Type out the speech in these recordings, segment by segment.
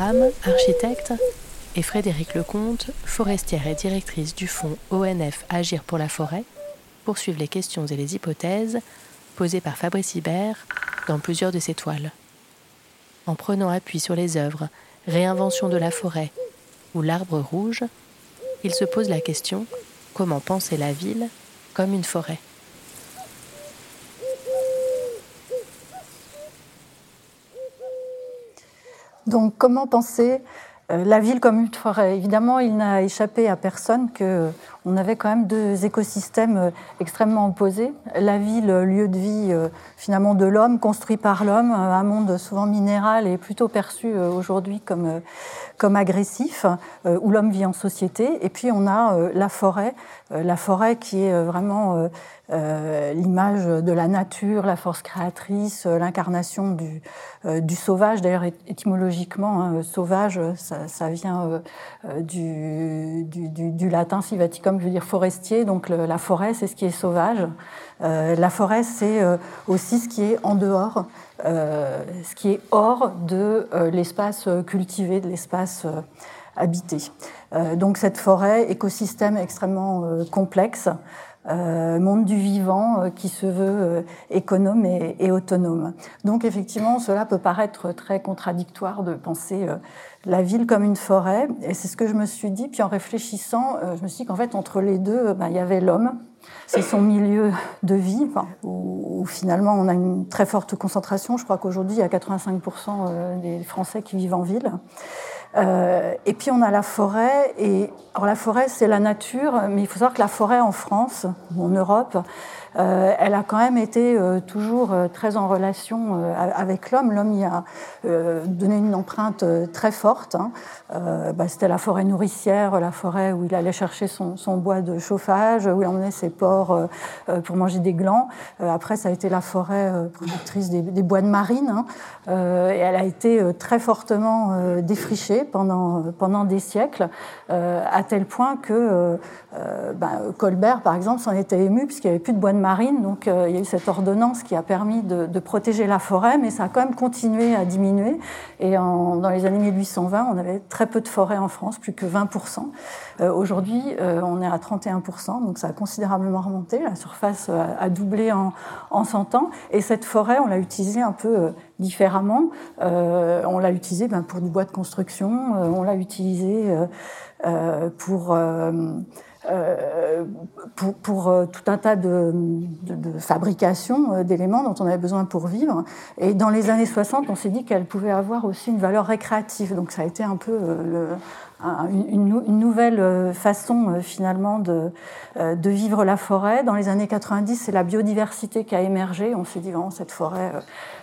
Architecte, et Frédéric Lecomte, forestière et directrice du fonds ONF Agir pour la forêt, poursuivent les questions et les hypothèses posées par Fabrice Hibert dans plusieurs de ses toiles. En prenant appui sur les œuvres Réinvention de la forêt ou L'arbre rouge, il se pose la question comment penser la ville comme une forêt? Donc comment penser euh, la ville comme une forêt? Évidemment, il n'a échappé à personne que on avait quand même deux écosystèmes euh, extrêmement opposés. La ville, lieu de vie euh, finalement de l'homme, construit par l'homme, un monde souvent minéral et plutôt perçu aujourd'hui comme, comme agressif, où l'homme vit en société. Et puis on a la forêt, la forêt qui est vraiment euh, l'image de la nature, la force créatrice, euh, l'incarnation du, euh, du, sauvage. D'ailleurs, étymologiquement, hein, sauvage, ça, ça vient du, du, du, latin sivaticum, je veux dire forestier. Donc la forêt, c'est ce qui est sauvage. la forêt, c'est aussi ce qui est en dehors, ce qui est hors de l'espace cultivé, de l'espace habité. donc cette forêt, écosystème extrêmement complexe, euh, monde du vivant euh, qui se veut euh, économe et, autonome. Donc effectivement, cela peut paraître très contradictoire de penser la ville comme une forêt, et c'est ce que je me suis dit. Puis en réfléchissant, je me suis dit qu'en fait entre les deux, ben, il y avait l'homme. C'est son milieu de vie, où, où, finalement on a une très forte concentration. Je crois qu'aujourd'hui, il y a 85% des Français qui vivent en ville. Euh, et puis on a la forêt. Et alors la forêt, c'est la nature, mais il faut savoir que la forêt en France ou en Europe, euh, elle a quand même été euh, toujours euh, très en relation avec l'homme. L'homme y a donné une empreinte très forte. Hein. Bah, C'était la forêt nourricière, la forêt où il allait chercher son, bois de chauffage, où il emmenait ses porcs pour manger des glands. après, ça a été la forêt productrice des, des bois de marine. Hein. Et elle a été très fortement défrichée pendant, pendant des siècles, à tel point que bah, Colbert, par exemple, s'en était ému puisqu'il n'y avait plus de bois de marine. Donc euh, il y a eu cette ordonnance qui a permis de, protéger la forêt, mais ça a quand même continué à diminuer. Et dans les années 1820, on avait très peu de forêts en France, plus que 20%. Euh, aujourd'hui, euh, on est à 31%, donc ça a considérablement remonté. La surface a, doublé en, en 100 ans. Et cette forêt, on l'a utilisée un peu différemment. on l'a utilisée ben, pour du bois de construction, on l'a utilisée pour euh, pour, pour, euh, tout un tas de, de, de fabrication euh, d'éléments dont on avait besoin pour vivre. Et dans les années 60, on s'est dit qu'elle pouvait avoir aussi une valeur récréative. Donc ça a été un peu le, une, une, nouvelle façon finalement de, de vivre la forêt. Dans les années 90, c'est la biodiversité qui a émergé. On s'est dit, vraiment, cette forêt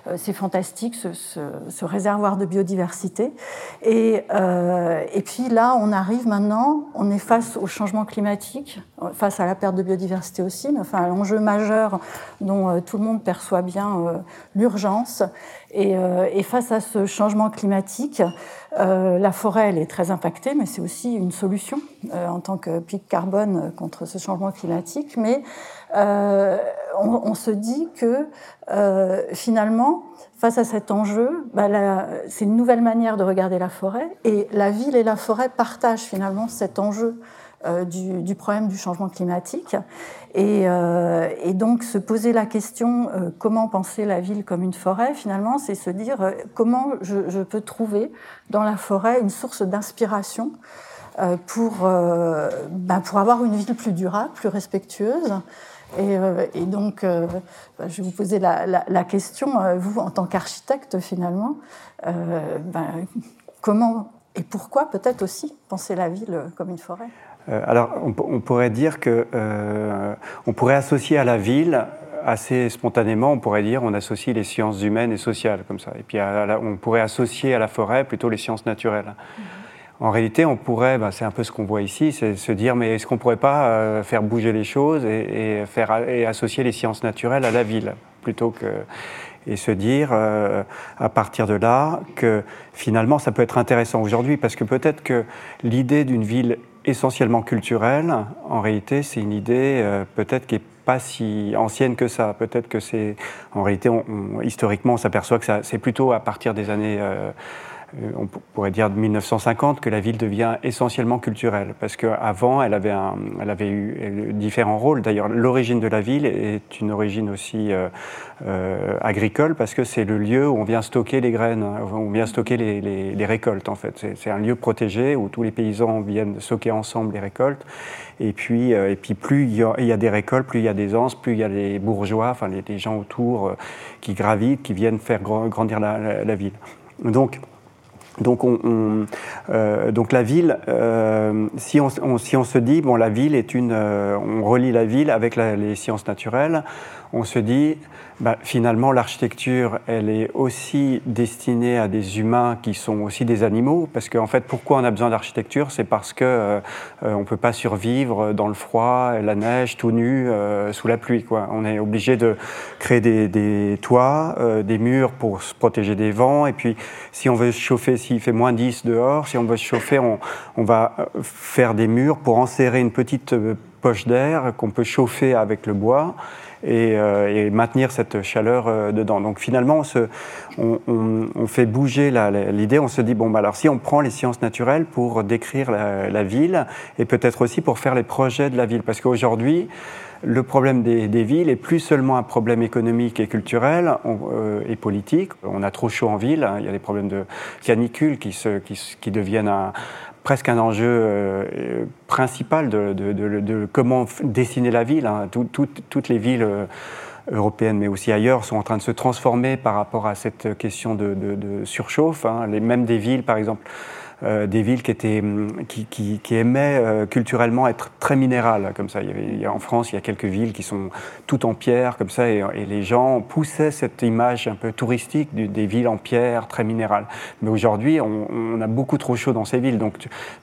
euh, c'est fantastique, ce, réservoir de biodiversité. Et, euh, et, puis là, on arrive maintenant, on est face au changement climatique, face à la perte de biodiversité aussi, mais enfin l'enjeu majeur dont euh, tout le monde perçoit bien l'urgence. Et, et, face à ce changement climatique, la forêt, elle est très impactée, mais c'est aussi une solution en tant que pic carbone contre ce changement climatique. Mais euh, on, se dit que euh, finalement, face à cet enjeu, bah, c'est une nouvelle manière de regarder la forêt et la ville et la forêt partagent finalement cet enjeu euh, du, problème du changement climatique. Et, donc se poser la question comment penser la ville comme une forêt, finalement, c'est se dire comment je, peux trouver dans la forêt une source d'inspiration pour, bah, pour avoir une ville plus durable, plus respectueuse. Euh, et, donc, euh, bah, je vais vous poser la, question, euh, vous, en tant qu'architecte, finalement, ben, comment et pourquoi peut-être aussi penser la ville comme une forêt? Alors, on, pourrait dire que on pourrait associer à la ville assez spontanément, on pourrait dire, on associe les sciences humaines et sociales comme ça. Et puis on pourrait associer à la forêt plutôt les sciences naturelles. Mhm. En réalité, on pourrait, bah, c'est un peu ce qu'on voit ici, c'est se dire, mais est-ce qu'on ne pourrait pas euh, faire bouger les choses et, faire, et associer les sciences naturelles à la ville plutôt que et se dire euh, à partir de là que finalement ça peut être intéressant aujourd'hui parce que peut-être que l'idée d'une ville essentiellement culturelle, en réalité, c'est une idée euh, peut-être qui est pas si ancienne que ça. Peut-être que c'est, en réalité, historiquement, on s'aperçoit que c'est plutôt à partir des années euh, on pourrait dire de 1950 que la ville devient essentiellement culturelle, parce qu'avant, elle, avait elle avait eu différents rôles. D'ailleurs, l'origine de la ville est une origine aussi euh, euh, agricole, parce que c'est le lieu où on vient stocker les graines, où on vient stocker les, récoltes, en fait. C'est un lieu protégé où tous les paysans viennent stocker ensemble les récoltes. Et puis, et puis plus il y, a, des récoltes, plus il y a des anses, plus il y a des bourgeois, enfin les, gens autour qui gravitent, qui viennent faire grandir la, la ville. Donc, donc, on, euh, donc la ville, euh, si, on, si, on, se dit, bon, la ville est une, euh, on relie la ville avec les sciences naturelles, on se dit, bah, finalement, l'architecture, elle est aussi destinée à des humains qui sont aussi des animaux. Parce qu'en fait, pourquoi on a besoin d'architecture? C'est parce qu'on euh, on ne peut pas survivre dans le froid, la neige, tout nu, euh, sous la pluie. On est obligé de créer des, toits, euh, des murs pour se protéger des vents. Et puis, si on veut se chauffer, s'il fait moins 10 dehors, si on veut se chauffer, on, on va faire des murs pour enserrer une petite poche d'air qu'on peut chauffer avec le bois. Euh, et, maintenir cette chaleur euh, dedans. Donc finalement, on, on, fait bouger l'idée, on se dit, bon, bah, alors si on prend les sciences naturelles pour décrire la, ville et peut-être aussi pour faire les projets de la ville, parce qu'aujourd'hui, le problème des, villes est plus seulement un problème économique et culturel euh, et politique. On a trop chaud en ville, hein. il y a des problèmes de canicule qui, se, qui, qui deviennent un, presque un enjeu euh, principal de, comment dessiner la ville. Hein. toutes les villes euh, européennes, mais aussi ailleurs, sont en train de se transformer par rapport à cette question de, surchauffe. Hein. Les, même des villes, par exemple, euh, des villes qui, étaient, hum, qui, qui, aimaient euh, culturellement être très minérales, comme ça. Il y avait, en France, il y a quelques villes qui sont toutes en pierre, comme ça, et, les gens poussaient cette image un peu touristique des villes en pierre, très minérales. Mais aujourd'hui, on, a beaucoup trop chaud dans ces villes, donc,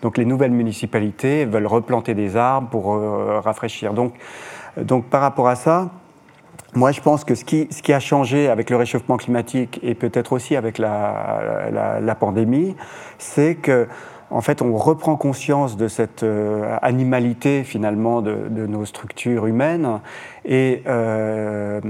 donc les nouvelles municipalités veulent replanter des arbres pour euh, rafraîchir. Donc, donc par rapport à ça, moi, je pense que ce qui, a changé avec le réchauffement climatique et peut-être aussi avec la pandémie, c'est que en fait, on reprend conscience de cette euh, animalité finalement de, de, nos structures humaines et euh,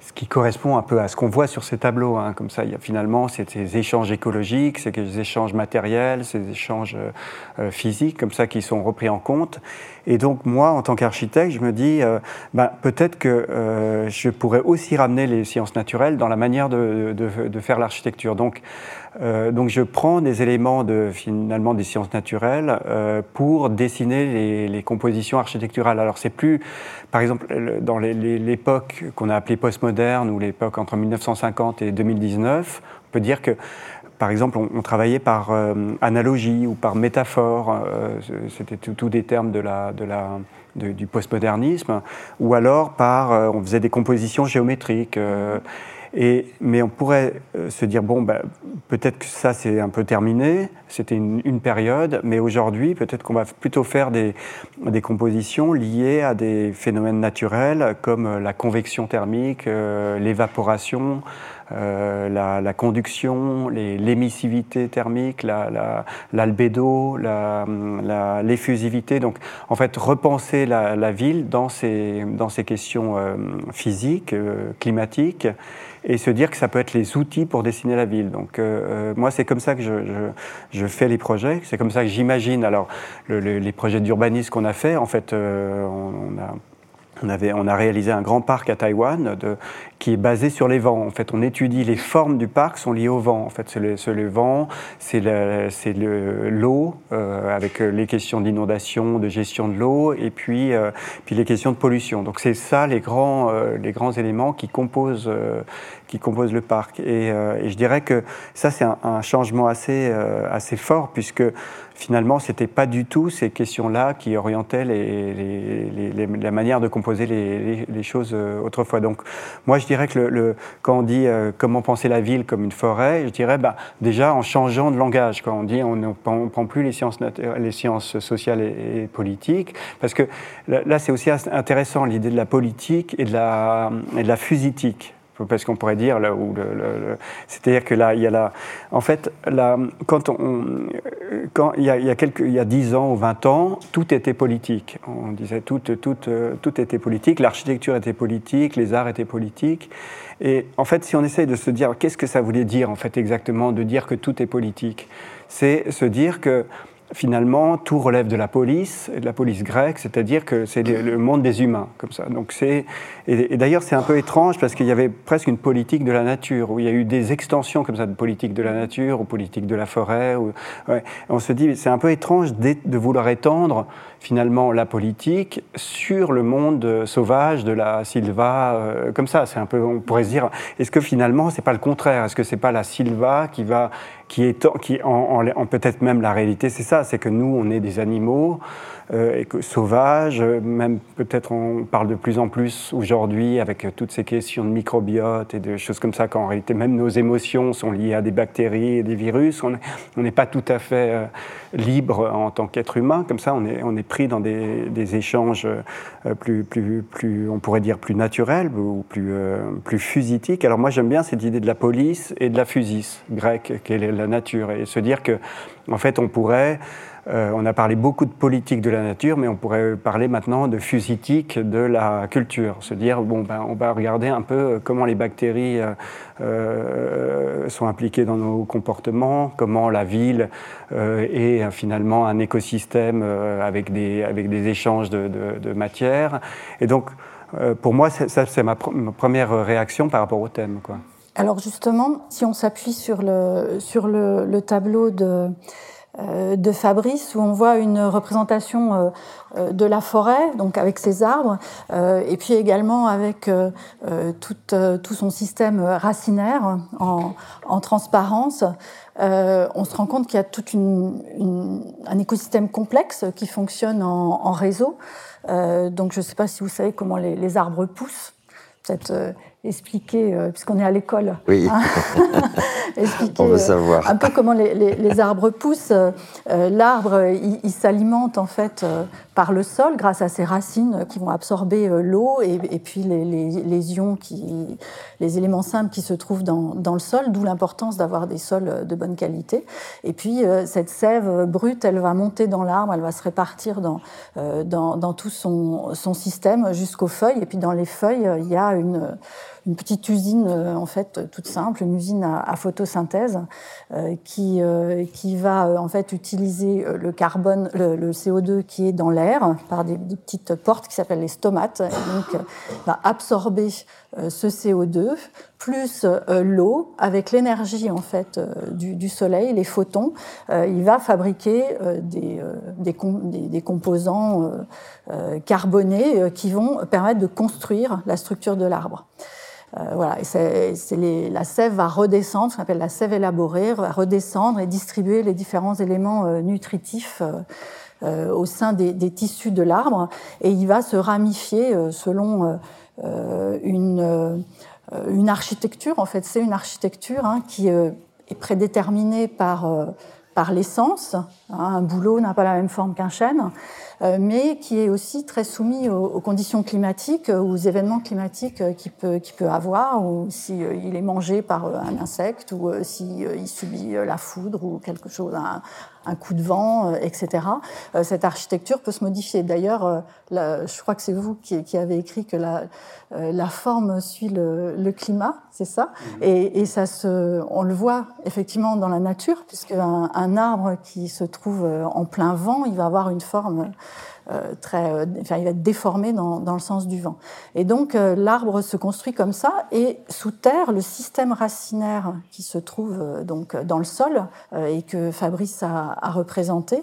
ce qui correspond un peu à ce qu'on voit sur ces tableaux. Hein, comme ça, il y a finalement ces, échanges écologiques, ces échanges matériels, ces échanges euh, euh, physiques, comme ça, qui sont repris en compte. Et donc, moi, en tant qu'architecte, je me dis, euh, ben, peut-être que euh, je pourrais aussi ramener les sciences naturelles dans la manière de, de, de faire l'architecture. Donc, euh, donc je prends des éléments de, finalement des sciences naturelles euh, pour dessiner les, compositions architecturales. Alors c'est plus, par exemple, dans l'époque qu'on a appelée postmoderne ou l'époque entre 1950 et 2019, on peut dire que par exemple, on, travaillait par euh, analogie ou par métaphore, c'était tous des termes de la, de du postmodernisme, ou alors par, on faisait des compositions géométriques. Et, mais on pourrait euh, se dire, bon, bah, peut-être que ça c'est un peu terminé, c'était une, période, mais aujourd'hui peut-être qu'on va plutôt faire des, des, compositions liées à des phénomènes naturels comme euh, la convection thermique, euh, l'évaporation, euh, la, la, conduction, l'émissivité thermique, l'albédo, la, l'effusivité. Donc en fait repenser la, ville dans ces, dans ces questions physiques, climatiques et se dire que ça peut être les outils pour dessiner la ville. Donc euh, euh, moi, c'est comme ça que je, je, je, fais les projets, c'est comme ça que j'imagine. Alors le, les projets d'urbanisme qu'on a fait, en fait, euh, on, on, a on, avait, on, a réalisé un grand parc à Taïwan de, qui est basé sur les vents. En fait, on étudie les formes du parc sont liées au vent. En fait, c'est le, le, vent, c'est l'eau euh, avec les questions d'inondation, de gestion de l'eau, et puis, euh, puis les questions de pollution. Donc c'est ça les grands, euh, les grands éléments qui composent, euh, qui composent le parc. Et, euh, et, je dirais que ça c'est un, un, changement assez, assez fort puisque finalement, ce n'était pas du tout ces questions-là qui orientaient la manière de composer les, choses euh, autrefois. Donc, moi, je dirais que le, quand on dit euh, comment penser la ville comme une forêt, je dirais bah, déjà en changeant de langage. Quand on dit on ne prend plus les sciences, les sciences sociales et, politiques, parce que là, c'est aussi intéressant l'idée de la politique et de la, et de la fusitique parce qu'on pourrait dire là où c'est-à-dire que là il y a là en fait là quand on quand il y a, il y a quelques il y a 10 ans ou 20 ans tout était politique. On disait tout tout tout était politique l'architecture était politique les arts étaient politiques. Et en fait si on essaye de se dire qu'est-ce que ça voulait dire en fait exactement de dire que tout est politique c'est se dire que finalement, tout relève de la police, de la police grecque, c'est-à-dire que c'est le monde des humains, comme ça. Donc c'est, et, d'ailleurs, c'est un peu étrange parce qu'il y avait presque une politique de la nature, où il y a eu des extensions comme ça de politique de la nature ou politique de la forêt. On se dit, c'est un peu étrange de vouloir étendre finalement la politique sur le monde sauvage de la Silva, euh, comme ça. C'est un peu, on pourrait se dire, est-ce que finalement c'est pas le contraire? Est-ce que c'est pas la Silva qui va, qui est, qui en, en peut-être même la réalité, c'est ça, c'est que nous on est des animaux euh, sauvages, même peut-être on parle de plus en plus aujourd'hui avec toutes ces questions de microbiote et de choses comme ça, qu'en réalité même nos émotions sont liées à des bactéries et des virus. On n'est pas tout à fait euh, libre en tant qu'être humain, comme ça on est, on est pris dans des, des échanges euh, plus, plus, plus, on pourrait dire plus naturels ou plus, plus fusitiques. Alors moi j'aime bien cette idée de la police et de la fusis grecque, qui est la nature, et se dire que en fait on pourrait euh, on a parlé beaucoup de politique de la nature, mais on pourrait parler maintenant de fusitique de la culture. Se dire, bon, ben, on va regarder un peu comment les bactéries euh, euh, sont impliquées dans nos comportements, comment la ville est finalement un écosystème avec, des, avec des échanges de, de, matière. Et donc, pour moi, ça, c'est ma, première réaction par rapport au thème. Quoi. Alors justement, si on s'appuie sur le, sur le tableau de euh, de Fabrice où on voit une représentation euh, euh, de la forêt, donc avec ses arbres, et puis également avec tout, son système racinaire en, transparence. on se rend compte qu'il y a tout un écosystème complexe qui fonctionne en, réseau. donc je ne sais pas si vous savez comment les, les arbres poussent. Peut-être expliquer, euh, puisqu'on est à l'école. Oui. Hein. expliquer, On veut euh, savoir. un peu comment les, les, arbres poussent. Euh, l'arbre, il, s'alimente en fait par le sol grâce à ses racines qui vont absorber l'eau et, et, puis les, les, ions, qui, les éléments simples qui se trouvent dans, dans le sol, d'où l'importance d'avoir des sols de bonne qualité. Et puis cette sève brute, elle va monter dans l'arbre, elle va se répartir dans, dans, dans tout son, son système jusqu'aux feuilles. Et puis dans les feuilles, il y a une une petite usine euh, en fait toute simple, une usine à, photosynthèse euh, qui euh, qui va en fait utiliser le carbone, le, CO2 qui est dans l'air par des, petites portes qui s'appellent les stomates, et donc va absorber ce CO2 plus l'eau avec l'énergie en fait du, soleil, les photons, il va fabriquer des, des, composants carbonés qui vont permettre de construire la structure de l'arbre. Euh, voilà, et c'est la sève va redescendre, ce qu'on appelle la sève élaborée, va redescendre et distribuer les différents éléments euh, nutritifs euh, au sein des, des tissus de l'arbre, et il va se ramifier selon une, une architecture. En fait, c'est une architecture hein, qui est prédéterminée par par l'essence. Hein, un bouleau n'a pas la même forme qu'un chêne. Euh, mais qui est aussi très soumis aux, conditions climatiques, aux événements climatiques qu'il peut, peut avoir, ou s'il euh, il est mangé par euh, un insecte, ou s'il il subit la foudre ou quelque chose, un coup de vent, etc. Cette architecture peut se modifier. D'ailleurs, je crois que c'est vous qui, qui, avez écrit que la, la forme suit le, le climat, c'est ça? Mmh. et, et, ça se, on le voit effectivement dans la nature, puisque un, un arbre qui se trouve en plein vent, il va avoir une forme euh, euh, enfin, il va être déformé dans, le sens du vent. Et donc euh, l'arbre se construit comme ça, et sous terre, le système racinaire qui se trouve donc dans le sol et que Fabrice a, représenté,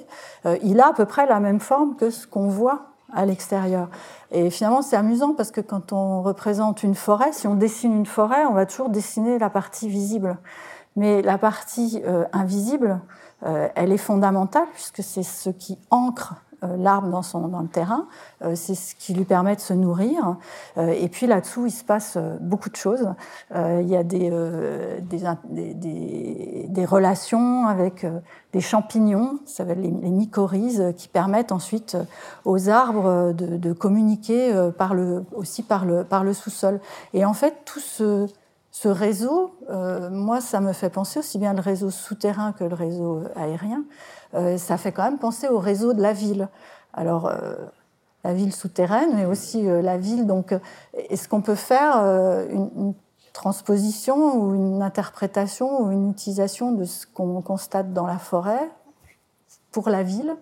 il a à peu près la même forme que ce qu'on voit à l'extérieur. Et finalement, c'est amusant parce que quand on représente une forêt, si on dessine une forêt, on va toujours dessiner la partie visible. Mais la partie invisible, elle est fondamentale puisque c'est ce qui ancre euh, l'arbre dans, son, dans le terrain. Euh, c'est ce qui lui permet de se nourrir. Euh, et puis là-dessous, il se passe beaucoup de choses. il y a des, des, relations avec des champignons, ça s'appelle les, les, mycorhizes, qui permettent ensuite aux arbres de, communiquer par le, aussi par le, par le sous-sol. Et en fait, tout ce réseau, moi, ça me fait penser aussi bien le réseau souterrain que le réseau aérien. Euh, ça fait quand même penser au réseau de la ville. Alors, euh, la ville souterraine, mais aussi euh, la ville. Donc, est-ce qu'on peut faire une, transposition ou une interprétation ou une utilisation de ce qu'on constate dans la forêt pour la ville?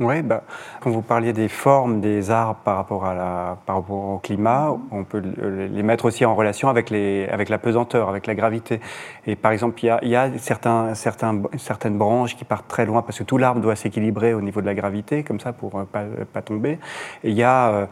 Oui, bah, quand vous parliez des formes des arbres par rapport, à la, par rapport au climat, on peut les mettre aussi en relation avec, les, avec la pesanteur, avec la gravité. Et par exemple, il y a, il y a certains, certains, certaines branches qui partent très loin parce que tout l'arbre doit s'équilibrer au niveau de la gravité, comme ça, pour ne pas, pas, tomber. Et il y a, euh,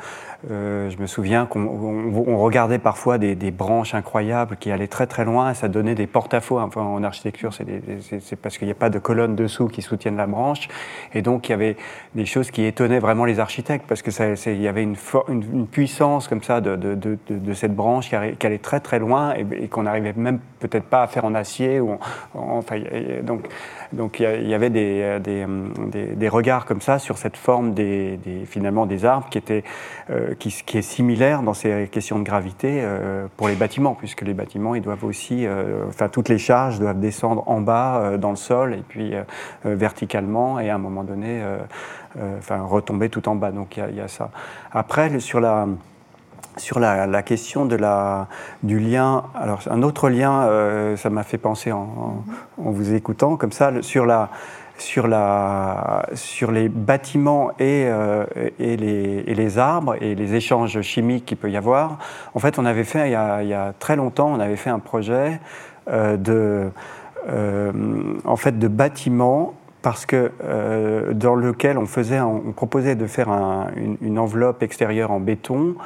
euh, je me souviens qu'on on, regardait parfois des, des, branches incroyables qui allaient très très loin et ça donnait des porte-à-faux. Enfin, en architecture, c'est parce qu'il n'y a pas de colonne dessous qui soutiennent la branche. Et donc, il y avait des choses qui étonnaient vraiment les architectes parce que ça, il y avait une, une, puissance comme ça de, de, de, de cette branche qui, allait très très loin et, qu'on n'arrivait même peut-être pas à faire en acier. Ou enfin, donc, donc il y avait des, des, des, regards comme ça sur cette forme des, finalement des arbres qui, était, euh, qui, est similaire dans ces questions de gravité euh, pour les bâtiments, puisque les bâtiments, ils doivent aussi, euh, enfin toutes les charges doivent descendre en bas dans le sol et puis verticalement et à un moment donné euh, enfin retomber tout en bas. Donc il y, a ça. Après, sur la sur la, question de la, du lien, alors un autre lien, euh, ça m'a fait penser en, vous écoutant comme ça, sur, la, sur, la, sur les bâtiments et, euh, et, les, et, les, arbres et les échanges chimiques qu'il peut y avoir. En fait, on avait fait, il y a, il y a très longtemps, on avait fait un projet de, en fait, de bâtiments parce que euh, dans lequel on faisait, on proposait de faire une, enveloppe extérieure en béton.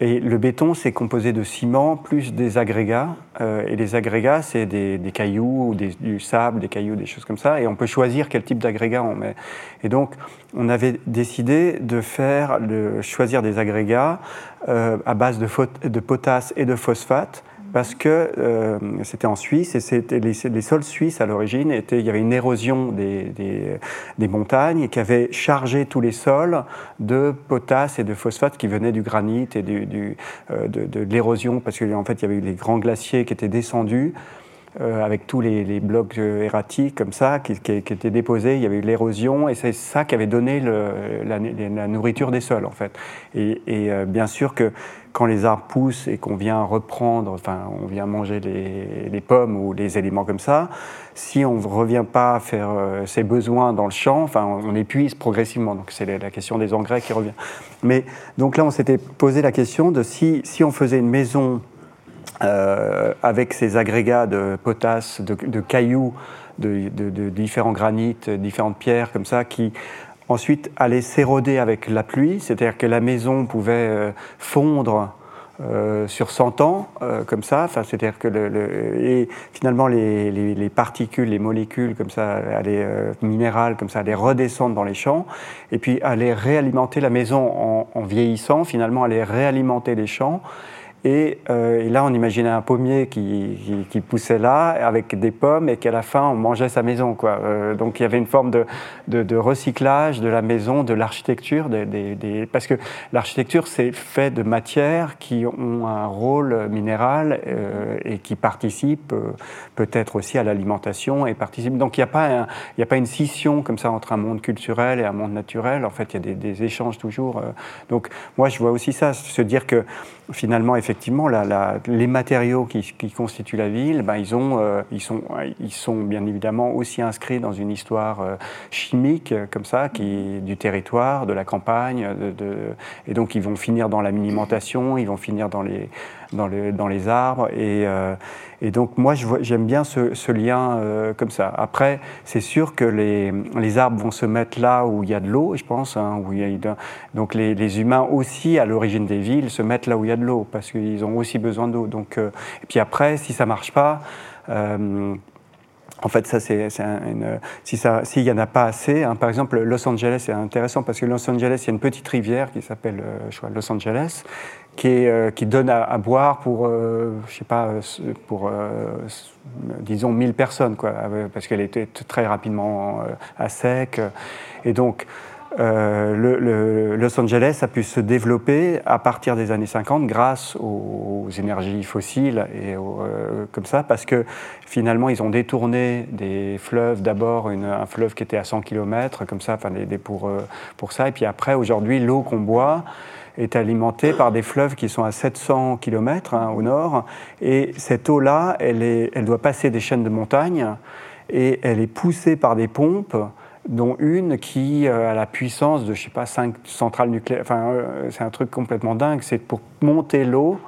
Et le béton, c'est composé de ciment plus des agrégats. Euh, et les agrégats, c'est des, cailloux, ou du sable, des cailloux, des choses comme ça. Et on peut choisir quel type d'agrégat on met. Et donc, on avait décidé de faire, de choisir des agrégats euh, à base de potasse et de phosphate parce que euh, c'était en Suisse et c'était les, sols suisses à l'origine il y avait une érosion des, des, montagnes qui avait chargé tous les sols de potasse et de phosphate qui venaient du granit et du, euh, de, l'érosion parce qu'en fait il y avait eu les grands glaciers qui étaient descendus euh, avec tous les, blocs erratiques comme ça qui, étaient déposés. Il y avait eu l'érosion et c'est ça qui avait donné la, nourriture des sols en fait. Et, bien sûr que quand les arbres poussent et qu'on vient reprendre, enfin on vient manger les, pommes ou les éléments comme ça, si on ne revient pas à faire ses besoins dans le champ, enfin on épuise progressivement. Donc c'est la question des engrais qui revient. Mais donc là on s'était posé la question de si, si on faisait une maison euh, avec ces agrégats de potasse, de, cailloux, de, différents granites, différentes pierres comme ça, qui ensuite allaient s'éroder avec la pluie, c'est-à-dire que la maison pouvait euh, fondre euh, sur 100 ans, comme ça. Enfin, c'est-à-dire que et finalement les, particules, les molécules comme ça, allaient minérales comme ça, allaient redescendre dans les champs, et puis allaient réalimenter la maison en, en vieillissant. Finalement, allaient réalimenter les champs. Euh, et, là, on imaginait un pommier qui, qui, poussait là, avec des pommes, et qu'à la fin, on mangeait sa maison. Quoi. Euh, donc il y avait une forme de, de, recyclage de la maison, de l'architecture, des, des, parce que l'architecture, c'est fait de matières qui ont un rôle minéral euh, et qui participent peut-être aussi à l'alimentation. et participent. Donc il n'y a, a pas une scission comme ça entre un monde culturel et un monde naturel. En fait, il y a des, échanges toujours. donc moi, je vois aussi ça, se dire que finalement, effectivement, les matériaux qui, constituent la ville, ben, ils, ont, euh, ils, sont, ils sont bien évidemment aussi inscrits dans une histoire euh, chimique, comme ça, qui, du territoire, de la campagne, de, et donc ils vont finir dans la minimentation, ils vont finir dans les, dans, les, arbres. Et, et donc moi, j'aime bien ce, lien comme ça. Après, c'est sûr que les, arbres vont se mettre là où il y a de l'eau, je pense. Hein, donc les, humains aussi, à l'origine des villes, se mettent là où il y a de l'eau, parce qu'ils ont aussi besoin d'eau. Donc, et puis après, si ça marche pas, en fait, ça, c'est une. Si s'il n'y en a pas assez, hein, par exemple, Los Angeles, c'est intéressant parce que Los Angeles, il y a une petite rivière qui s'appelle, euh, Los Angeles, qui, est, euh, qui donne à, boire pour, euh, je sais pas, pour, disons, 1000 personnes, quoi, parce qu'elle était très rapidement à sec. Et donc, euh, le, Los Angeles a pu se développer à partir des années 50 grâce aux, énergies fossiles et euh, comme ça, parce que finalement ils ont détourné des fleuves, d'abord un fleuve qui était à 100 km, comme ça, enfin, des, pour, euh, pour ça, et puis après aujourd'hui l'eau qu'on boit est alimentée par des fleuves qui sont à 700 km hein, au nord, et cette eau-là, elle, elle doit passer des chaînes de montagnes et elle est poussée par des pompes dont une qui euh, a la puissance de, je sais pas, cinq centrales nucléaires. Enfin, euh, c'est un truc complètement dingue. C'est pour monter l'eau,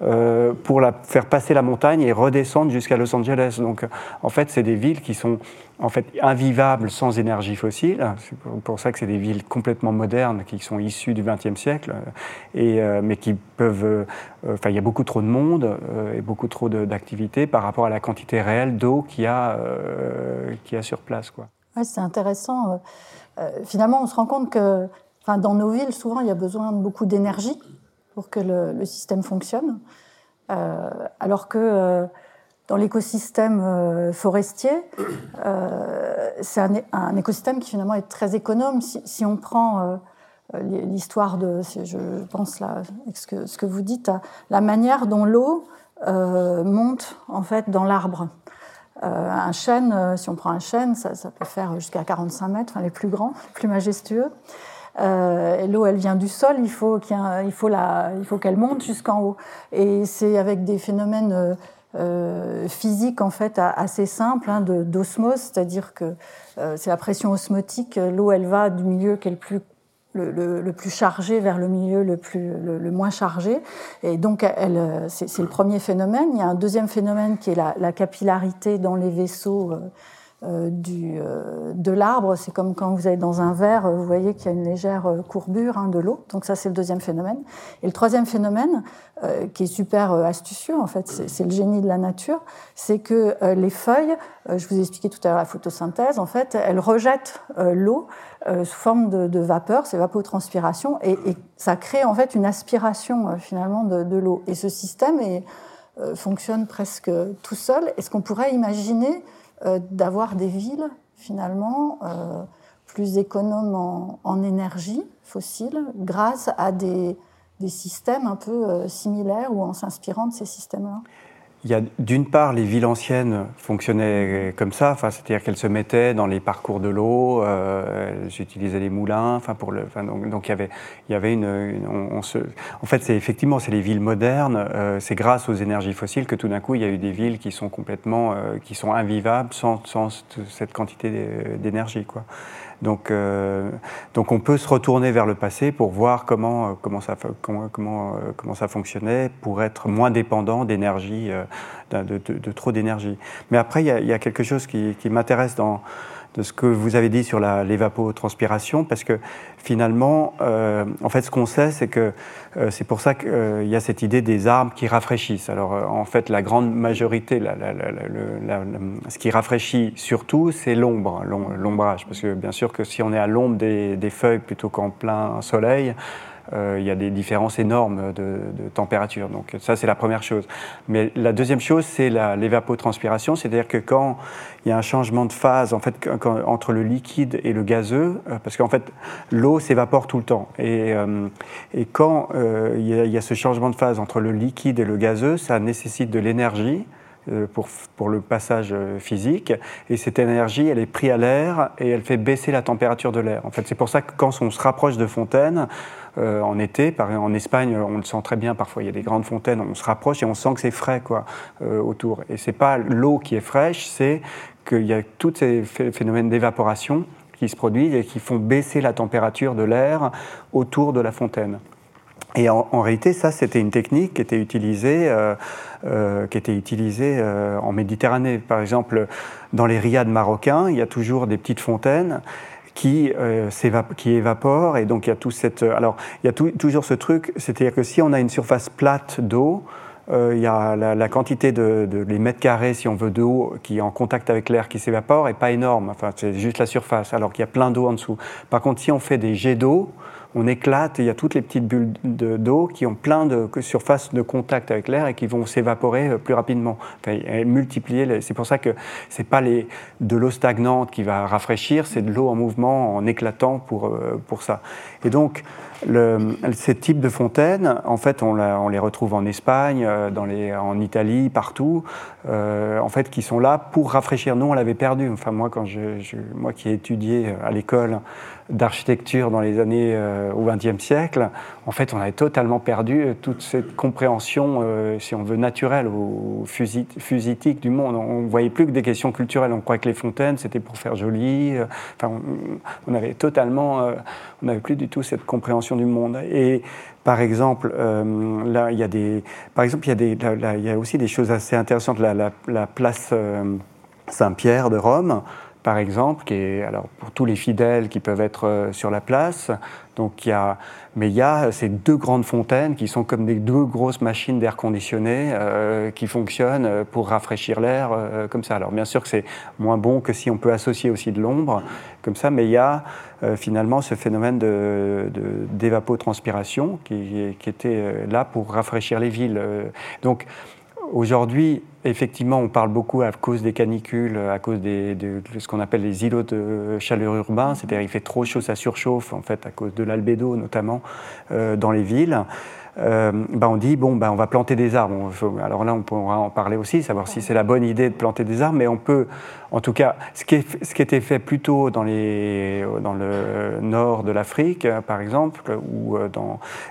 euh, pour la faire passer la montagne et redescendre jusqu'à Los Angeles. Donc, en fait, c'est des villes qui sont en fait invivables sans énergie fossile. C'est pour ça que c'est des villes complètement modernes qui sont issues du XXe siècle, et, mais qui peuvent. Enfin, il y a beaucoup trop de monde et beaucoup trop d'activités par rapport à la quantité réelle d'eau qu'il y a, qu'il y a sur place, quoi c'est intéressant. Euh, euh, finalement, on se rend compte que enfin, dans nos villes, souvent, il y a besoin de beaucoup d'énergie pour que le, système fonctionne. Euh, alors que dans l'écosystème forestier, c'est un, écosystème qui finalement est très économe. Si, on prend l'histoire de, je pense là, ce que, ce que vous dites, la manière dont l'eau monte en fait dans l'arbre. Euh, un chêne, euh, si on prend un chêne, ça, peut faire jusqu'à 45 mètres, les plus grands, les plus majestueux. Euh, L'eau, elle vient du sol, il faut qu'elle monte jusqu'en haut. Et c'est avec des phénomènes euh, physiques en fait assez simples hein, d'osmose, c'est-à-dire que c'est la pression osmotique. L'eau, elle va du milieu qui est le plus le, plus chargé vers le milieu le, plus, le, moins chargé. Et donc, c'est le premier phénomène. Il y a un deuxième phénomène qui est la, capillarité dans les vaisseaux euh, euh, du, euh, de l'arbre. C'est comme quand vous êtes dans un verre, vous voyez qu'il y a une légère courbure hein, de l'eau. Donc ça, c'est le deuxième phénomène. Et le troisième phénomène, qui est super astucieux, en fait, c'est le génie de la nature, c'est que les feuilles, je vous ai expliqué tout à l'heure la photosynthèse, en fait, elles rejettent l'eau euh, sous forme de, vapeur, c'est vapotranspiration, et, et, ça crée en fait une aspiration euh, finalement de, l'eau. Et ce système euh, fonctionne presque tout seul. Est-ce qu'on pourrait imaginer d'avoir des villes finalement plus économes en, énergie fossile grâce à des, systèmes un peu similaires ou en s'inspirant de ces systèmes-là il y a d'une part les villes anciennes fonctionnaient comme ça, enfin, c'est-à-dire qu'elles se mettaient dans les parcours de l'eau, euh, elles utilisaient les moulins, enfin pour le, enfin, donc, il y avait, il y avait une, on, se, en fait c'est effectivement c'est les villes modernes, euh, c'est grâce aux énergies fossiles que tout d'un coup il y a eu des villes qui sont complètement, euh, qui sont invivables sans, sans cette quantité d'énergie quoi. Donc, euh, donc on peut se retourner vers le passé pour voir comment, euh, comment, ça, comment, comment, euh, comment ça fonctionnait, pour être moins dépendant d'énergie, de, de, trop d'énergie. Mais après, il y, a, y, a, quelque chose qui, qui m'intéresse dans de ce que vous avez dit sur l'évapotranspiration, parce que finalement, euh, en fait, ce qu'on sait, c'est que euh, c'est pour ça qu'il euh, y a cette idée des arbres qui rafraîchissent. Alors, en fait, la grande majorité, ce qui rafraîchit surtout, c'est l'ombre, l'ombrage, parce que bien sûr que si on est à l'ombre des, feuilles plutôt qu'en plein soleil, il y a des différences énormes de, température. Donc ça, c'est la première chose. Mais la deuxième chose, c'est l'évapotranspiration, c'est-à-dire que quand il y a un changement de phase en fait, entre le liquide et le gazeux, euh, parce qu'en fait, l'eau s'évapore tout le temps. Et, euh, et quand il y a ce changement de phase entre le liquide et le gazeux, ça nécessite de l'énergie pour, pour, le passage physique. Et cette énergie, elle est prise à l'air et elle fait baisser la température de l'air. En fait, c'est pour ça que quand on se rapproche de fontaines, euh, en été. En Espagne, on le sent très bien. Parfois, il y a des grandes fontaines, on se rapproche et on sent que c'est frais quoi, euh, autour. Et c'est pas l'eau qui est fraîche, c'est qu'il y a tous ces phénomènes d'évaporation qui se produisent et qui font baisser la température de l'air autour de la fontaine. Et en, réalité, ça, c'était une technique qui était utilisée, qui était utilisée en Méditerranée. Par exemple, dans les riads marocains, il y a toujours des petites fontaines qui, qui évaporent. Et donc, il y a tout cette. Alors, il y a toujours ce truc, c'est-à-dire que si on a une surface plate d'eau, euh, il y a la, quantité de, les mètres carrés, si on veut, d'eau qui est en contact avec l'air qui s'évapore n'est pas énorme. Enfin, c'est juste la surface, alors qu'il y a plein d'eau en dessous. Par contre, si on fait des jets d'eau, on éclate, il y a toutes les petites bulles d'eau qui ont plein de surfaces de contact avec l'air et qui vont s'évaporer euh, plus rapidement, enfin, multiplier. C'est pour ça que c'est pas de l'eau stagnante qui va rafraîchir, c'est de l'eau en mouvement, en éclatant pour, euh, pour ça. Et donc, ces types de fontaines, en fait, on, les retrouve en Espagne, euh, en Italie, partout, en fait, qui sont là pour rafraîchir. Nous, on l'avait perdu. Enfin, moi, quand je, moi qui ai étudié à l'école d'architecture dans les années euh, au XXe siècle, en fait, on avait totalement perdu euh, toute cette compréhension, euh, si on veut, naturelle ou fusitique du monde. On ne voyait plus que des questions culturelles. On croyait que les fontaines, c'était pour faire joli. Enfin, on, avait totalement, on n'avait plus du tout cette compréhension du monde. Et par exemple, là, il y a des, par exemple, il y a des, il y a aussi des choses assez intéressantes. La, la, la place Saint-Pierre de Rome par exemple, qui est alors pour tous les fidèles qui peuvent être euh, sur la place. Donc il y a, mais il y a ces deux grandes fontaines qui sont comme des deux grosses machines d'air conditionné euh, qui fonctionnent euh, pour rafraîchir l'air comme ça. Alors bien sûr que c'est moins bon que si on peut associer aussi de l'ombre comme ça, mais il y a finalement ce phénomène de, d'évapotranspiration qui, qui, était là pour rafraîchir les villes. Donc Aujourd'hui, effectivement, on parle beaucoup à cause des canicules, à cause de ce qu'on appelle les îlots de chaleur urbains, c'est-à-dire il fait trop chaud, ça surchauffe, en fait, à cause de l'albédo notamment, euh, dans les villes. Euh, ben on dit bon ben on va planter des arbres. alors là on pourra en parler aussi, savoir si c'est la bonne idée de planter des arbres, mais on peut, en tout cas, ce qui, était fait plutôt dans, les, dans le nord de l'Afrique, par exemple, où euh,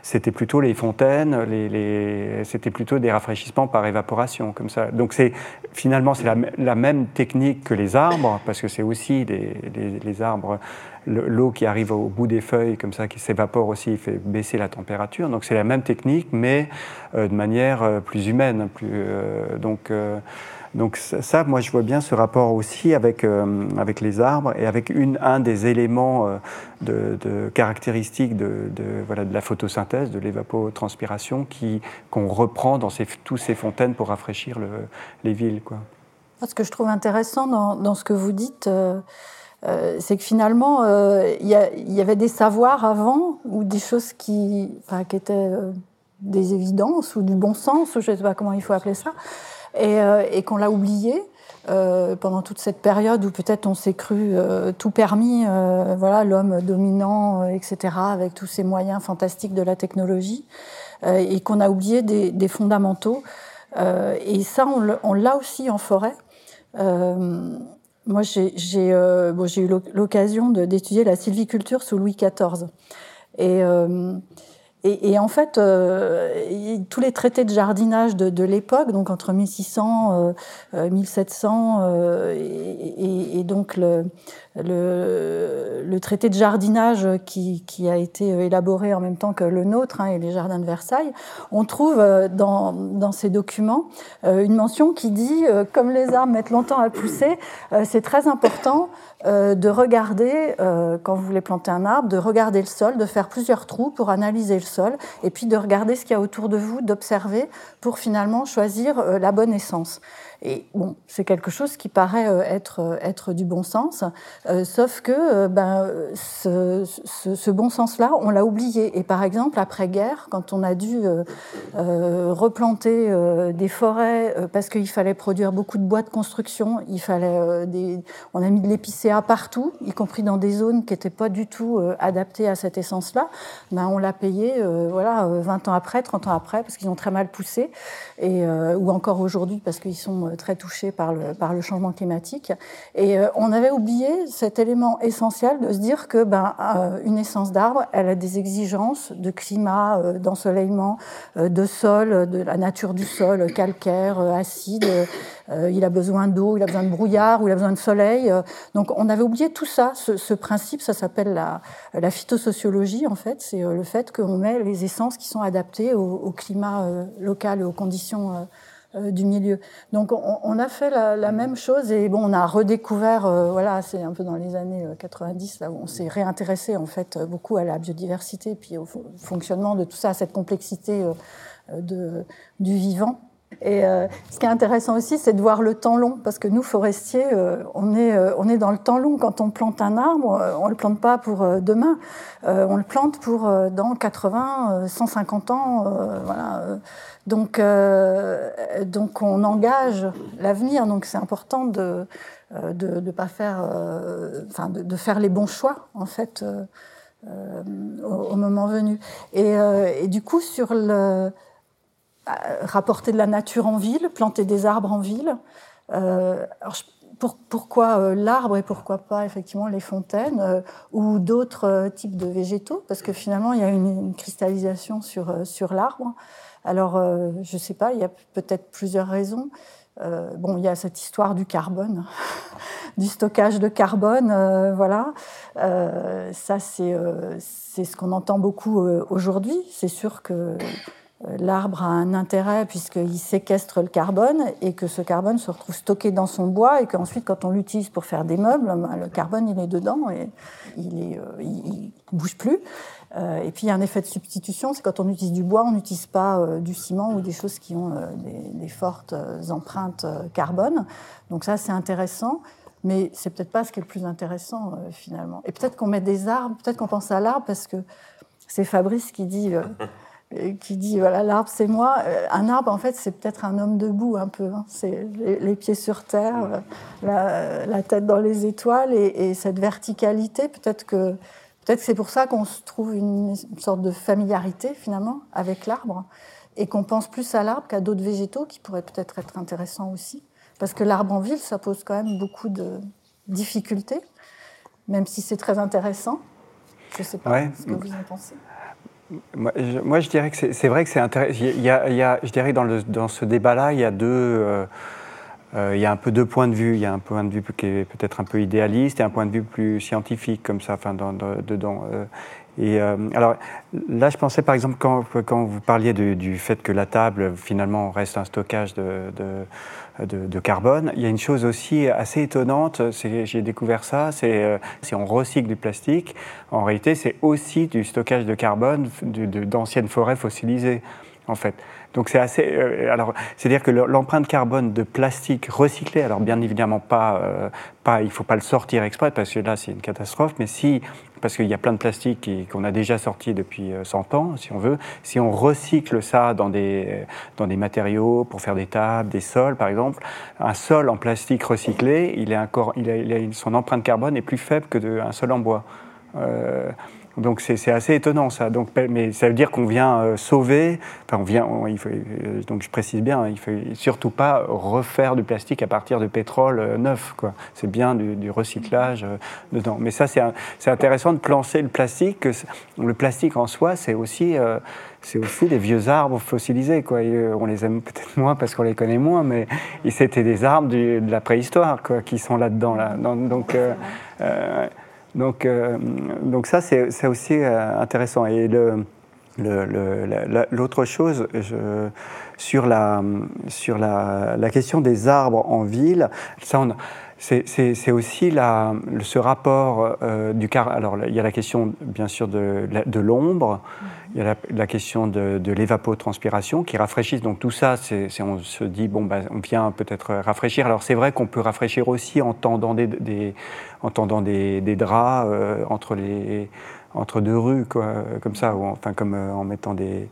c'était plutôt les fontaines, les, les c'était plutôt des rafraîchissements par évaporation, comme ça. Donc c'est finalement c'est la, même technique que les arbres, parce que c'est aussi des, les arbres l'eau qui arrive au bout des feuilles, comme ça, qui s'évapore aussi, fait baisser la température. Donc c'est la même technique, mais euh, de manière euh, plus humaine. Plus, euh, donc, ça, moi, je vois bien ce rapport aussi avec, avec les arbres et avec un des éléments de, caractéristiques de, voilà, de la photosynthèse, de l'évapotranspiration, qu'on reprend dans ces, tous ces fontaines pour rafraîchir le, les villes. Quoi. Ce que je trouve intéressant dans, ce que vous dites, c'est que finalement, euh, il y, avait des savoirs avant, ou des choses qui, qui étaient euh, des évidences, ou du bon sens, ou je ne sais pas comment il faut appeler ça, et, qu'on l'a oublié. pendant toute cette période où peut-être on s'est cru tout permis, voilà, l'homme dominant, etc., avec tous ces moyens fantastiques de la technologie, et qu'on a oublié des, fondamentaux. et ça, on l'a aussi en forêt. Moi, j'ai euh, bon, eu l'occasion d'étudier la sylviculture sous Louis XIV. Et, euh, et, en fait, euh, tous les traités de jardinage de, l'époque, donc entre 1600 euh, 1700, euh, et, et, donc le, traité de jardinage qui, qui, a été élaboré en même temps que le nôtre hein, et les jardins de Versailles, on trouve dans, dans ces documents une mention qui dit, comme les arbres mettent longtemps à pousser, c'est très important euh, de regarder, euh, quand vous voulez planter un arbre, de regarder le sol, de faire plusieurs trous pour analyser le sol, et puis de regarder ce qu'il y a autour de vous, d'observer pour finalement choisir euh, la bonne essence. Et bon, c'est quelque chose qui paraît euh, être, euh, être du bon sens, euh, sauf que ben, ce, bon sens-là, on l'a oublié. Et par exemple, après-guerre, quand on a dû replanter des forêts parce qu'il fallait produire beaucoup de bois de construction, il fallait on a mis de l'épicéa partout, y compris dans des zones qui n'étaient pas du tout adaptées à cette essence-là, ben, on l'a payé voilà, 20 ans après, 30 ans après, parce qu'ils ont très mal poussé, et, ou encore aujourd'hui parce qu'ils sont euh, très touchés par le, par le changement climatique. Et euh, on avait oublié cet élément essentiel de se dire que ben, euh, une essence d'arbre, elle a des exigences de climat, d'ensoleillement, de sol, de la nature du sol, calcaire, acide, il a besoin d'eau, il a besoin de brouillard, ou il a besoin de soleil. donc on avait oublié tout ça, ce, principe, ça s'appelle la, la, phytosociologie en fait, c'est le fait qu'on met les essences qui sont adaptées au, au climat local et aux conditions euh, du milieu. Donc on, a fait la, même chose et bon, on a redécouvert, euh, voilà, c'est un peu dans les années 90 euh, là où on s'est réintéressé en fait beaucoup à la biodiversité puis au fonctionnement de tout ça, à cette complexité du vivant. Et ce qui est intéressant aussi, c'est de voir le temps long, parce que nous, forestiers, on, est, on est dans le temps long. Quand on plante un arbre, on ne le plante pas pour demain, on le plante pour dans 80, 150 ans. voilà. Donc, euh, donc on engage l'avenir. Donc c'est important de euh, de, pas faire, euh, enfin de, faire les bons choix en fait au, moment venu. Et, du coup sur le rapporter de la nature en ville, planter des arbres en ville. pourquoi l'arbre et pourquoi pas effectivement les fontaines ou d'autres types de végétaux? Parce que finalement, il y a une, cristallisation sur, sur l'arbre. Alors, euh, je ne sais pas, il y a peut-être plusieurs raisons. Euh, bon, il y a cette histoire du carbone, du stockage de carbone, euh, voilà. ça, c'est ce qu'on entend beaucoup aujourd'hui. C'est sûr que l'arbre a un intérêt puisqu'il séquestre le carbone et que ce carbone se retrouve stocké dans son bois et qu'ensuite, quand on l'utilise pour faire des meubles, ben, le carbone, il est dedans et il ne bouge plus. Euh, et puis il y a un effet de substitution, c'est quand on utilise du bois, on n'utilise pas euh, du ciment ou des choses qui ont euh, des, fortes empreintes carbone. Donc ça c'est intéressant, mais c'est peut-être pas ce qui est le plus intéressant finalement. Et peut-être qu'on met des arbres, peut-être qu'on pense à l'arbre parce que c'est Fabrice qui dit. Qui dit voilà l'arbre c'est moi un arbre en fait c'est peut-être un homme debout un peu hein. c'est les, pieds sur terre la, tête dans les étoiles et, et cette verticalité peut-être que Peut-être c'est pour ça qu'on se trouve une, sorte de familiarité finalement avec l'arbre et qu'on pense plus à l'arbre qu'à d'autres végétaux qui pourraient peut-être être intéressants aussi. Parce que l'arbre en ville, ça pose quand même beaucoup de difficultés, même si c'est très intéressant. Je ne sais pas ce que vous en pensez. Moi je, dirais que c'est vrai que c'est intéressant. Il, y a, je dirais que dans, ce débat-là, il y a deux. Euh, euh, il y a un peu deux points de vue. Il y a un point de vue qui est peut-être un peu idéaliste et un point de vue plus scientifique, comme ça, enfin, dans, dedans. Euh. et euh, alors là, je pensais par exemple quand, vous parliez du fait que la table finalement reste un stockage de, carbone, il y a une chose aussi assez étonnante. J'ai découvert ça. C'est si on recycle du plastique, en réalité, c'est aussi du stockage de carbone d'anciennes forêts fossilisées, en fait. Donc c'est assez. Euh, alors, c'est-à-dire que l'empreinte carbone de plastique recyclé, alors bien évidemment pas, euh, pas, il faut pas le sortir exprès parce que là c'est une catastrophe, mais si, parce qu'il y a plein de plastique qu'on a déjà sorti depuis 100 euh, ans, si on veut, si on recycle ça dans des dans des matériaux pour faire des tables, des sols par exemple, un sol en plastique recyclé, il est encore, il a, son empreinte carbone est plus faible que un sol en bois. Donc c'est assez étonnant ça. Donc, mais ça veut dire qu'on vient euh, sauver. Enfin, on vient. il faut, euh, donc je précise bien, il faut surtout pas refaire du plastique à partir de pétrole euh, neuf. C'est bien du, recyclage dedans. Mais ça c'est intéressant de plancer le plastique. Que le plastique en soi, c'est aussi c'est aussi des vieux arbres fossilisés. Quoi. on les aime peut-être moins parce qu'on les connaît moins, mais c'était des arbres de la préhistoire quoi, qui sont là-dedans. Là. Donc, donc, euh, donc ça, c'est aussi euh, intéressant. Et l'autre chose, sur, la, sur la, question des arbres en ville, ça, on, c'est aussi ce rapport euh, du car. Alors, il y a la question, bien sûr, de, l'ombre, il y a la, question de, l'évapotranspiration qui rafraîchissent. Donc, tout ça, on se dit, bon, bah, on vient peut-être rafraîchir. Alors, c'est vrai qu'on peut rafraîchir aussi en tendant des, draps euh, entre, deux rues, comme ça, ou euh, en mettant des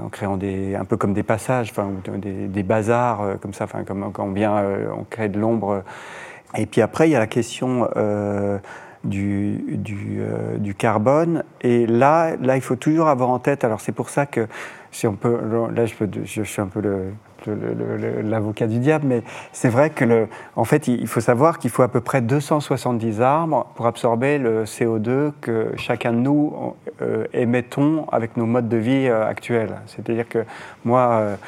en créant des, un peu comme des passages, des, des bazars, comme ça, enfin, comme quand on vient, on crée de l'ombre et puis après, il y a la question euh, du, euh, du, carbone. Et là, là, il faut toujours avoir en tête, alors c'est pour ça que, si on peut, là je suis un peu l'avocat du diable, mais c'est vrai que, le, en fait, il faut savoir qu'il faut à peu près 270 arbres pour absorber le CO2 que chacun de nous euh, émettons avec nos modes de vie actuels. C'est-à-dire que moi,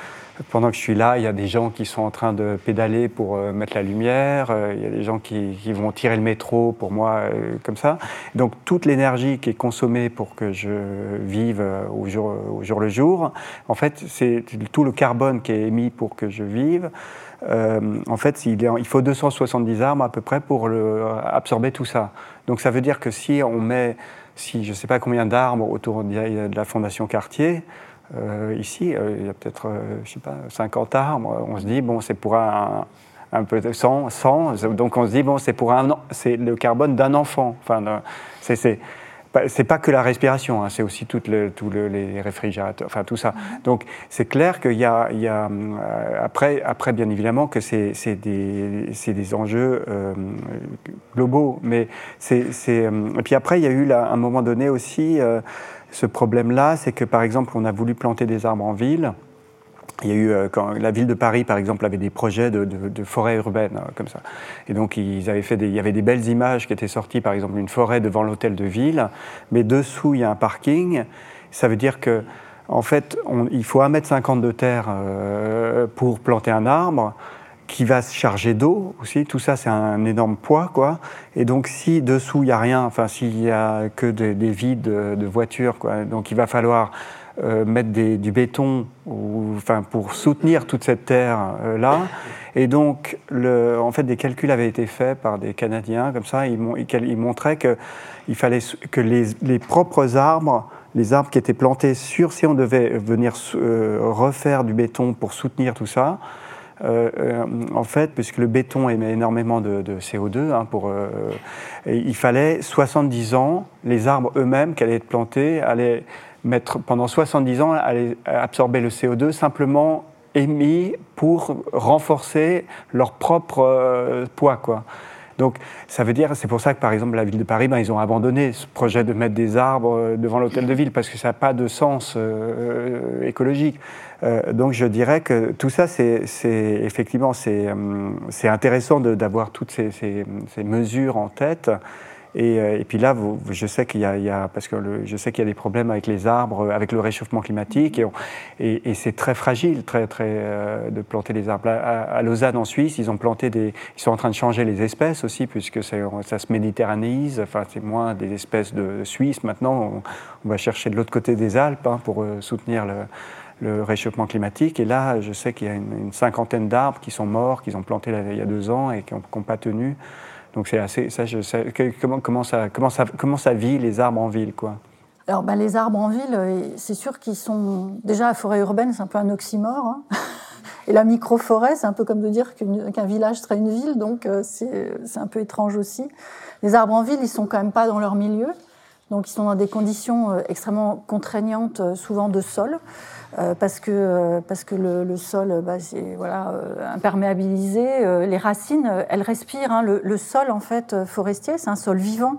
pendant que je suis là, il y a des gens qui sont en train de pédaler pour euh, mettre la lumière, il y a des gens qui, vont tirer le métro pour moi, comme ça. Donc toute l'énergie qui est consommée pour que je vive au jour, le jour, en fait, c'est tout le carbone qui est émis pour que je vive. en fait, il, faut 270 arbres à peu près pour absorber tout ça. Donc ça veut dire que si on met si je ne sais pas combien d'arbres autour de la Fondation Cartier, euh, ici, euh, il y a peut-être, euh, je sais pas, 50 arbres, on se dit, bon, c'est pour un, un peu de 100, 100, donc on se dit, bon, c'est pour un, c'est le carbone d'un enfant. Enfin, c'est c'est pas que la respiration, hein, c'est aussi tous les réfrigérateurs, enfin tout ça. Donc c'est clair qu'il y a, il y a euh, après, après, bien évidemment que c'est des, des, enjeux euh, globaux, mais c'est euh, et puis après il y a eu là, à un moment donné aussi ce problème-là, c'est que par exemple on a voulu planter des arbres en ville. Il y a eu, euh, quand la ville de Paris, par exemple, avait des projets de, de, forêt urbaine, euh, comme ça. Et donc, ils avaient fait des, il y avait des belles images qui étaient sorties, par exemple, une forêt devant l'hôtel de ville, mais dessous, il y a un parking. Ça veut dire que, en fait, il faut 1,50 m de terre euh, pour planter un arbre qui va se charger d'eau aussi. Tout ça, c'est un énorme poids, quoi. Et donc, si dessous, il n'y a rien, enfin, s'il n'y a que des, des vides de voitures, quoi, donc il va falloir euh, mettre du béton enfin, pour soutenir toute cette terre-là. Euh, et donc, en fait, des calculs avaient été faits par des Canadiens, comme ça, ils, ils montraient qu'il fallait que les, les, propres arbres, les arbres qui étaient plantés sur, si on devait venir euh, refaire du béton pour soutenir tout ça, en fait, puisque le béton émet énormément de, CO2, hein, pour, il fallait 70 ans, les arbres eux-mêmes qui allaient être plantés allaient mettre pendant 70 ans à absorber le CO2 simplement émis pour renforcer leur propre euh, poids. Quoi. Donc ça veut dire, c'est pour ça que par exemple la ville de Paris, ben, ils ont abandonné ce projet de mettre des arbres euh, devant l'hôtel de ville parce que ça n'a pas de sens euh, écologique. donc je dirais que tout ça, c'est effectivement c'est intéressant d'avoir toutes ces, mesures en tête. Euh, et, puis là, je sais qu'il y, a, parce que je sais qu'il y a des problèmes avec les arbres, avec le réchauffement climatique, et, c'est très fragile, très, très, euh, de planter les arbres. À, Lausanne, en Suisse, ils ont planté des, ils sont en train de changer les espèces aussi, puisque ça, se méditerranéise. Enfin, c'est moins des espèces de Suisse. Maintenant, on, va chercher de l'autre côté des Alpes hein, pour euh, soutenir le, réchauffement climatique. Et là, je sais qu'il y a une, cinquantaine d'arbres qui sont morts, qu'ils ont plantés il y a deux ans et qui n'ont pas tenu. Donc c'est assez. Comment, ça, comment, ça, comment ça vit les arbres en ville, quoi? Alors, ben, les arbres en ville, euh, c'est sûr qu'ils sont. Déjà, la forêt urbaine, c'est un peu un oxymore. Hein. Et la micro-forêt, c'est un peu comme de dire qu'un village serait une ville, donc euh, c'est un peu étrange aussi. Les arbres en ville, ils sont quand même pas dans leur milieu, donc ils sont dans des conditions euh, extrêmement contraignantes, souvent de sol. Euh, parce que, euh, parce que le, sol bah, c'est voilà, euh, imperméabilisé. les racines, elles respirent. Hein. Le, sol, en fait, forestier, c'est un sol vivant.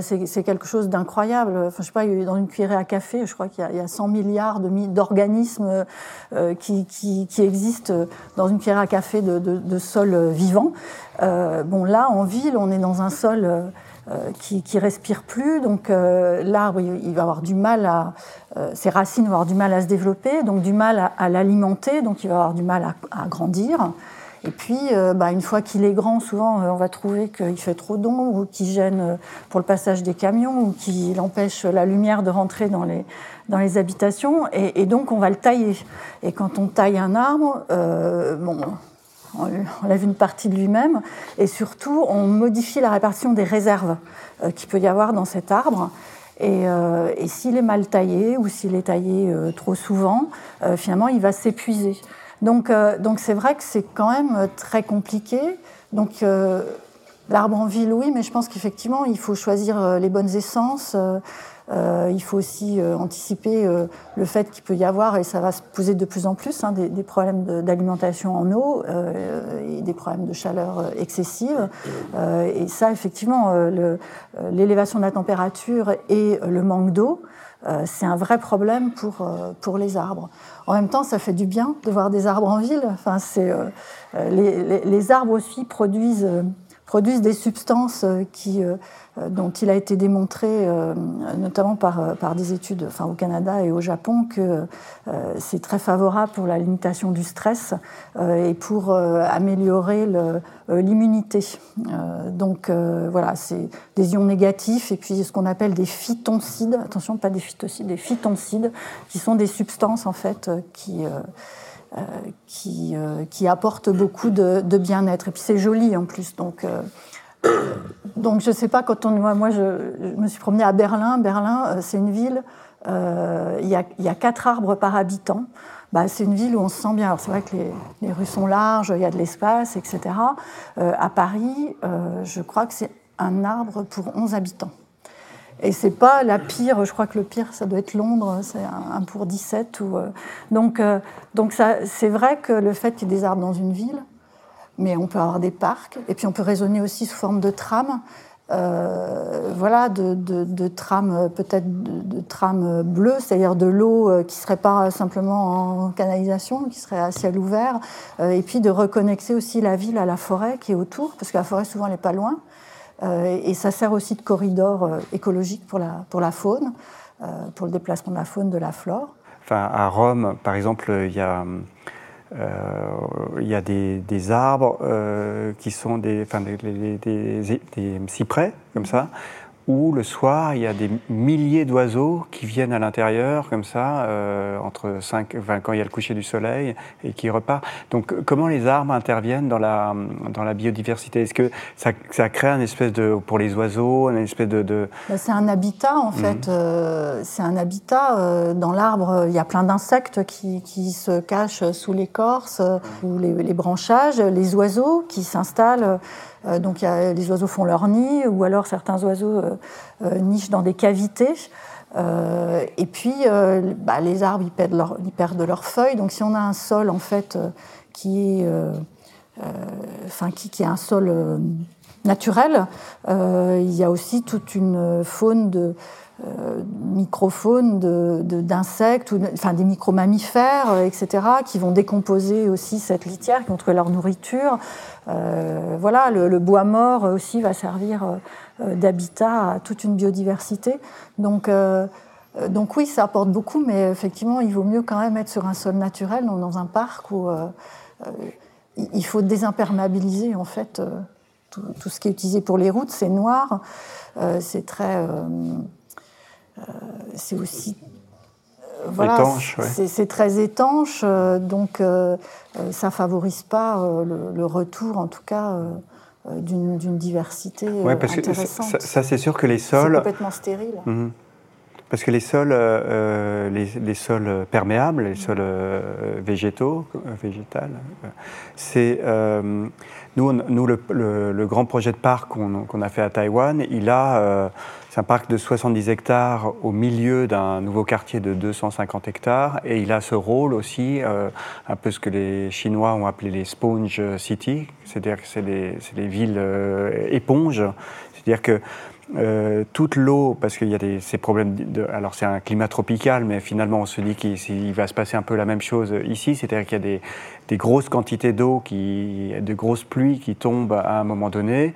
c'est quelque chose d'incroyable. Je sais pas, dans une cuillerée à café, je crois qu'il y, a 100 milliards d'organismes qui, qui, qui, existent dans une cuillerée à café de, de, sol vivant. bon, là, en ville, on est dans un sol euh, qui, qui respire plus. Donc euh, l'arbre, il, va avoir du mal à, euh, ses racines vont avoir du mal à se développer, donc du mal à, l'alimenter, donc il va avoir du mal à, grandir. Et puis, bah, une fois qu'il est grand, souvent, on va trouver qu'il fait trop d'ombre ou qu'il gêne pour le passage des camions ou qu'il empêche la lumière de rentrer dans les, dans les habitations. Et, et, donc, on va le tailler. Et quand on taille un arbre, bon, on lève une partie de lui-même, et surtout on modifie la répartition des réserves euh, qu'il peut y avoir dans cet arbre. Et, euh, s'il est mal taillé ou s'il est taillé euh, trop souvent, finalement il va s'épuiser. Donc donc c'est vrai que c'est quand même très compliqué. Donc l'arbre en ville, oui, mais je pense qu'effectivement il faut choisir les bonnes essences. Euh, il faut aussi euh, anticiper euh, le fait qu'il peut y avoir, et ça va se poser de plus en plus, hein, des, problèmes d'alimentation en eau et des problèmes de chaleur excessive. et ça, effectivement, l'élévation de la température et le manque d'eau, c'est un vrai problème pour, pour les arbres. En même temps, ça fait du bien de voir des arbres en ville. Enfin, les, les, arbres aussi produisent produisent des substances qui, dont il a été démontré, notamment par, par des études enfin, au Canada et au Japon, que c'est très favorable pour la limitation du stress et pour améliorer l'immunité. donc voilà, c'est des ions négatifs et puis ce qu'on appelle des phytoncides, attention, pas des phytocides, des phytoncides, qui sont des substances en fait qui euh, qui, euh, qui apporte beaucoup de, bien-être. Et puis c'est joli en plus. Donc, euh, donc je ne sais pas, quand on, moi, je, me suis promenée à Berlin. Berlin, c'est une ville, il y, a, il y, a, quatre arbres par habitant. Bah, c'est une ville où on se sent bien. Alors c'est vrai que les, les, rues sont larges, il y a de l'espace, etc. à Paris, je crois que c'est un arbre pour 11 habitants. Et c'est pas la pire, je crois que le pire, ça doit être Londres, c'est un, pour 17. Ou, euh, donc, euh, donc c'est vrai que le fait qu'il y ait des arbres dans une ville, mais on peut avoir des parcs, et puis on peut raisonner aussi sous forme de tram, euh, voilà, de, de, tram, peut-être de, tram bleu, c'est-à-dire de l'eau qui serait pas simplement en canalisation, qui serait à ciel ouvert, et puis de reconnecter aussi la ville à la forêt qui est autour, parce que la forêt souvent elle n'est pas loin. Euh, et ça sert aussi de corridor euh, écologique pour la, pour la faune, euh, pour le déplacement de la faune, de la flore. Enfin, à Rome, par exemple, il y a, y a des, des arbres qui sont des, enfin, des, des, cyprès, comme ça, où le soir, il y a des milliers d'oiseaux qui viennent à l'intérieur, comme ça, euh, entre 5, enfin, quand il y a le coucher du soleil, et qui repartent. Donc, comment les arbres interviennent dans la, dans la biodiversité? Est-ce que ça, ça, crée un espèce de, pour les oiseaux, un espèce de... de... Bah, c'est un habitat, en mhm. fait. Euh, c'est un habitat. Euh, dans l'arbre, il y a plein d'insectes qui, qui, se cachent sous l'écorce ou les, les branchages, les oiseaux qui s'installent euh, donc les oiseaux font leur nid, ou alors certains oiseaux euh, euh, nichent dans des cavités. et puis, bah, les arbres, ils perdent, leurs feuilles. Donc, si on a un sol, en fait, qui, est un sol naturel, il y a aussi toute une faune de, euh, microfaune d'insectes, enfin des micro-mammifères, euh, etc., qui vont décomposer aussi cette litière, qui vont trouver leur nourriture. Euh, voilà, le, bois mort aussi va servir d'habitat à toute une biodiversité. Donc, donc oui, ça apporte beaucoup, mais effectivement, il vaut mieux quand même être sur un sol naturel, dans un parc où il faut désimperméabiliser en fait tout, ce qui est utilisé pour les routes. C'est noir, c'est très euh, c'est aussi euh, voilà, c'est très étanche, euh, donc ça favorise pas le, retour, en tout cas, d'une diversité ouais, parce intéressante. Que ça, c'est sûr que les sols... C'est complètement stérile. Mhm. Parce que les sols, les, sols perméables, les sols végétaux, végétales, c'est nous, nous le, le, grand projet de parc qu'on a fait à Taïwan, il a c'est un parc de 70 hectares au milieu d'un nouveau quartier de 250 hectares et il a ce rôle aussi, euh, un peu ce que les Chinois ont appelé les sponge city, c'est-à-dire que c'est les, villes euh, éponges, c'est-à-dire que euh, toute l'eau, parce qu'il y a ces problèmes, alors c'est un climat tropical, mais finalement on se dit qu'il va se passer un peu la même chose ici, c'est-à-dire qu'il y a des, des grosses quantités d'eau, de grosses pluies qui tombent à un moment donné.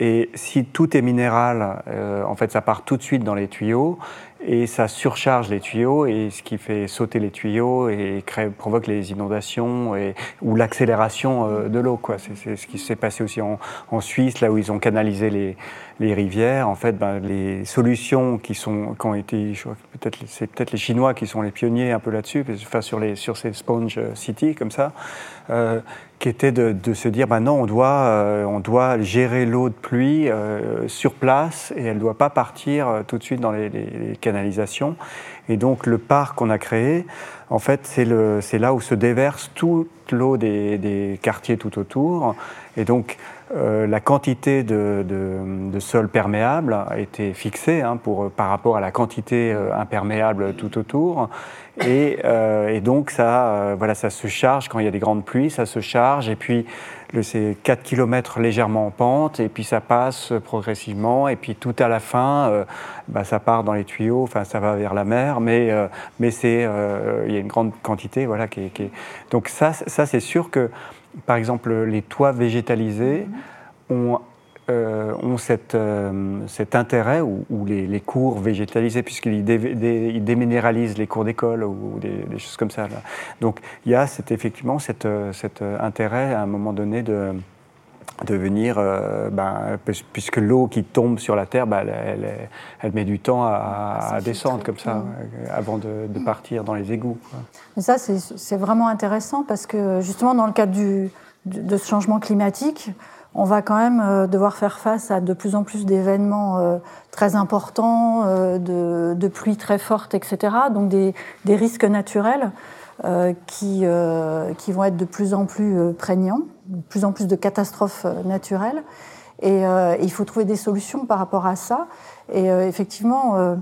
Et si tout est minéral, euh, en fait, ça part tout de suite dans les tuyaux et ça surcharge les tuyaux et ce qui fait sauter les tuyaux et provoque les inondations et, ou l'accélération euh, de l'eau. C'est ce qui s'est passé aussi en, en, Suisse, là où ils ont canalisé les, les rivières. En fait, ben, les solutions qui, sont, qui ont été, peut-être c'est peut-être les Chinois qui sont les pionniers un peu là-dessus, enfin, sur, les, sur ces sponge cities comme ça. Euh, qui était de, se dire, ben non, on doit, euh, on doit gérer l'eau de pluie euh, sur place et elle ne doit pas partir euh, tout de suite dans les, les, canalisations. Et donc le parc qu'on a créé, en fait, c'est là où se déverse toute l'eau des, des, quartiers tout autour. Et donc euh, la quantité de, de, sol perméable a été fixée hein, pour, par rapport à la quantité euh, imperméable tout autour. Et, euh, et donc ça, voilà, ça se charge quand il y a des grandes pluies, ça se charge. Et puis c'est 4 km légèrement en pente, et puis ça passe progressivement. Et puis tout à la fin, bah, ça part dans les tuyaux, enfin ça va vers la mer, mais, mais c'est, il y a une grande quantité. Voilà, qui, qui Donc ça, ça c'est sûr que par exemple, les toits végétalisés ont euh, ont cette, euh, cet intérêt, ou, les, cours végétalisés, puisqu'ils déminéralisent les cours d'école ou des, choses comme ça. Donc il y a effectivement cet, cet intérêt à un moment donné de de venir, euh, ben, puisque l'eau qui tombe sur la terre, ben, elle, met du temps à, descendre comme ça, euh, avant de, partir dans les égouts. Mais ça, c'est vraiment intéressant parce que justement, dans le cadre du, de ce changement climatique, on va quand même euh, devoir faire face à de plus en plus d'événements très importants, de, de, pluies très fortes, etc. Donc des, des risques naturels. Euh, qui, euh, qui, vont être de plus en plus euh, prégnants, de plus en plus de catastrophes naturelles. Et, il faut trouver des solutions par rapport à ça. Et effectivement,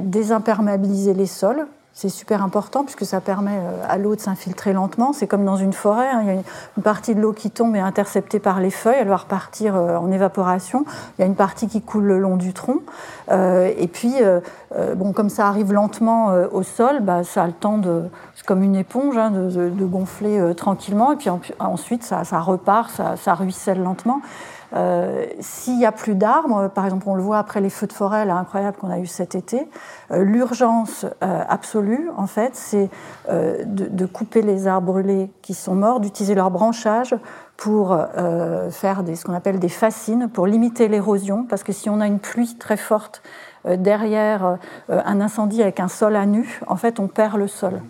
désimperméabiliser les sols, c'est super important puisque ça permet euh, à l'eau de s'infiltrer lentement. C'est comme dans une forêt, hein. il y a une partie de l'eau qui tombe et est interceptée par les feuilles, elle va repartir euh, en évaporation. Il y a une partie qui coule le long du tronc. Euh, et puis, bon, comme ça arrive lentement au sol, bah, ça a le temps de, comme une éponge, hein, de, gonfler tranquillement. Et puis ensuite, ça, repart, ça ruisselle lentement. Euh, s'il n'y a plus d'arbres, par exemple, on le voit après les feux de forêt là, incroyables qu'on a eu cet été, euh, l'urgence euh, absolue, en fait, c'est de, couper les arbres brûlés qui sont morts, d'utiliser leur branchage pour faire ce qu'on appelle des fascines, pour limiter l'érosion, parce que si on a une pluie très forte derrière un incendie avec un sol à nu, en fait, on perd le sol.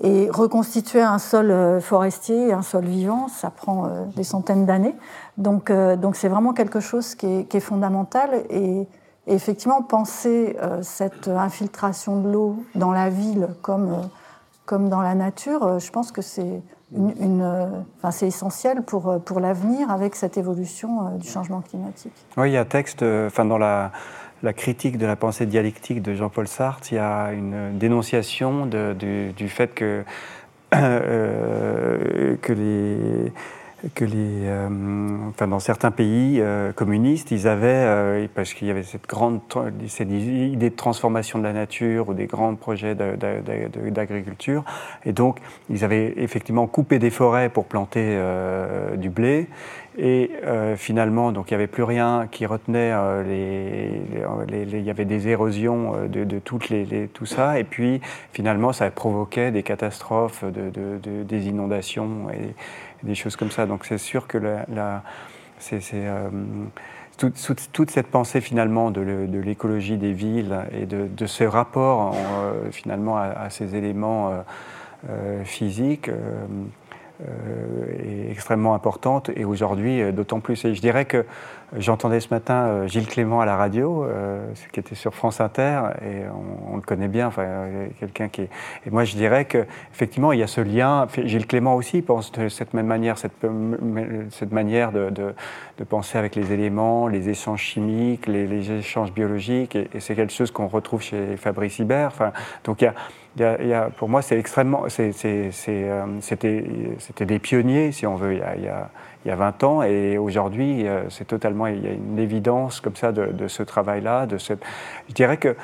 Et reconstituer un sol euh, forestier, un sol vivant, ça prend euh, des centaines d'années. Donc, euh, donc c'est vraiment quelque chose qui est, fondamental. Et, effectivement, penser cette infiltration de l'eau dans la ville comme, comme dans la nature, je pense que c'est une, c'est essentiel pour, pour l'avenir avec cette évolution du changement climatique. Oui, il y a un texte, enfin, dans la la critique de la pensée dialectique de Jean-Paul Sartre, il y a une dénonciation du, fait que, euh, que les que les, euh, enfin dans certains pays euh, communistes, ils avaient, parce qu'il y avait cette grande cette idée de transformation de la nature ou des grands projets d'agriculture, et donc ils avaient effectivement coupé des forêts pour planter du blé, et euh, finalement, donc il n'y avait plus rien qui retenait euh, les, Il y avait des érosions euh, de, toutes les, tout ça. Et puis finalement, ça provoquait des catastrophes, de, des inondations et, des choses comme ça. Donc c'est sûr que la, c'est, toute, cette pensée finalement de, l'écologie des villes et de, ce rapport finalement à, ces éléments physiques est extrêmement importante et aujourd'hui euh, d'autant plus. Et je dirais que j'entendais ce matin euh, Gilles Clément à la radio, qui était sur France Inter, et on, le connaît bien, enfin, quelqu'un qui est... Et moi je dirais qu'effectivement il y a ce lien, Gilles Clément aussi pense de cette même manière, cette, cette manière de, de, penser avec les éléments, les échanges chimiques, les, échanges biologiques, et, c'est quelque chose qu'on retrouve chez Fabrice Hibert. Enfin, donc pour moi, c'est extrêmement. Euh, c'était des pionniers, si on veut, il y a, il y a 20 ans, et aujourd'hui, euh, c'est totalement. Il y a une évidence comme ça de, ce travail-là. Je dirais que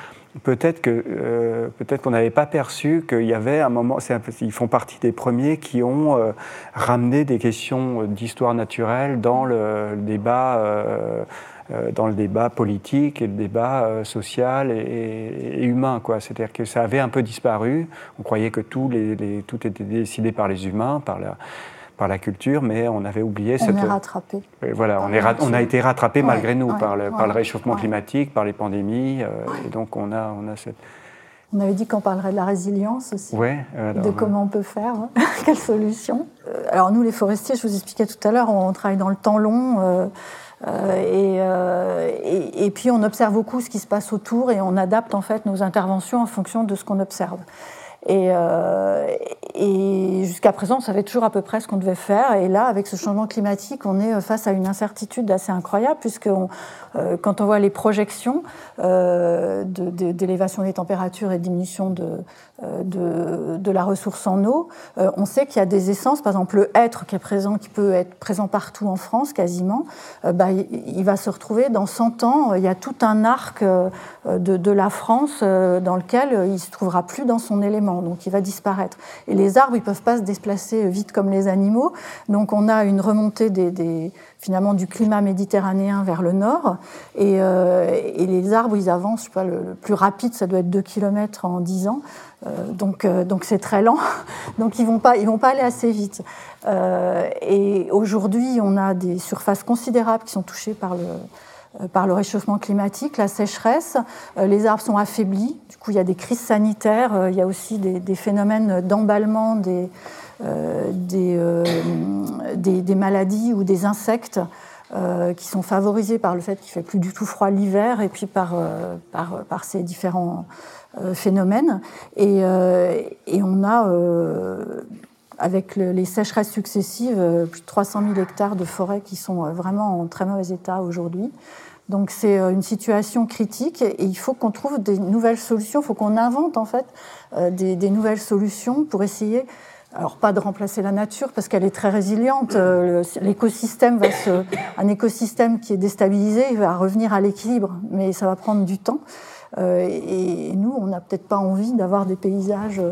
peut-être que euh, peut-être qu'on n'avait pas perçu qu'il y avait un moment. Ils font partie des premiers qui ont ramené des questions d'histoire naturelle dans le, débat. Euh, dans le débat politique et le débat euh, social et, humain. C'est-à-dire que ça avait un peu disparu. On croyait que tout, les, tout était décidé par les humains, par la, par la culture, mais on avait oublié on cette. On est rattrapé. Voilà, on, est on a été rattrapé malgré nous par, le, par le réchauffement climatique, par les pandémies, euh, et donc on a, on a cette. On avait dit qu'on parlerait de la résilience aussi, de comment on peut faire, hein. quelles solutions. Alors nous, les forestiers, je vous expliquais tout à l'heure, on travaille dans le temps long. Euh, euh, et, et, puis on observe beaucoup ce qui se passe autour et on adapte en fait nos interventions en fonction de ce qu'on observe. Et, euh, jusqu'à présent, on savait toujours à peu près ce qu'on devait faire. Et là, avec ce changement climatique, on est face à une incertitude assez incroyable, puisque euh, quand on voit les projections euh, d'élévation des températures et diminution de, euh, de, de, la ressource en eau, euh, on sait qu'il y a des essences, par exemple le hêtre qui est présent, qui peut être présent partout en France quasiment, euh, bah, il, va se retrouver dans 100 ans. Il y a tout un arc de, la France dans lequel il se trouvera plus dans son élément, donc il va disparaître. Et les arbres, ils peuvent pas se déplacer vite comme les animaux. Donc on a une remontée finalement du climat méditerranéen vers le nord. Et, les arbres, ils avancent, je pas, le, plus rapide, ça doit être 2 km en 10 ans. Donc donc c'est très lent. donc ils vont pas ils vont pas aller assez vite. et aujourd'hui, on a des surfaces considérables qui sont touchées par le euh, par le réchauffement climatique, la sécheresse, euh, les arbres sont affaiblis, du coup il y a des crises sanitaires, euh, il y a aussi des, phénomènes d'emballement des, des, maladies ou des insectes qui sont favorisés par le fait qu'il fait plus du tout froid l'hiver et puis par, par, par, ces différents phénomènes. Et, et on a avec les sécheresses successives, plus de 300 000 hectares de forêts qui sont vraiment en très mauvais état aujourd'hui. Donc c'est euh, une situation critique et il faut qu'on trouve des nouvelles solutions, il faut qu'on invente en fait euh, des, nouvelles solutions pour essayer, alors pas de remplacer la nature parce qu'elle est très résiliente, euh, l'écosystème va se, un écosystème qui est déstabilisé, il va revenir à l'équilibre, mais ça va prendre du temps. Et nous, on n'a peut-être pas envie d'avoir des paysages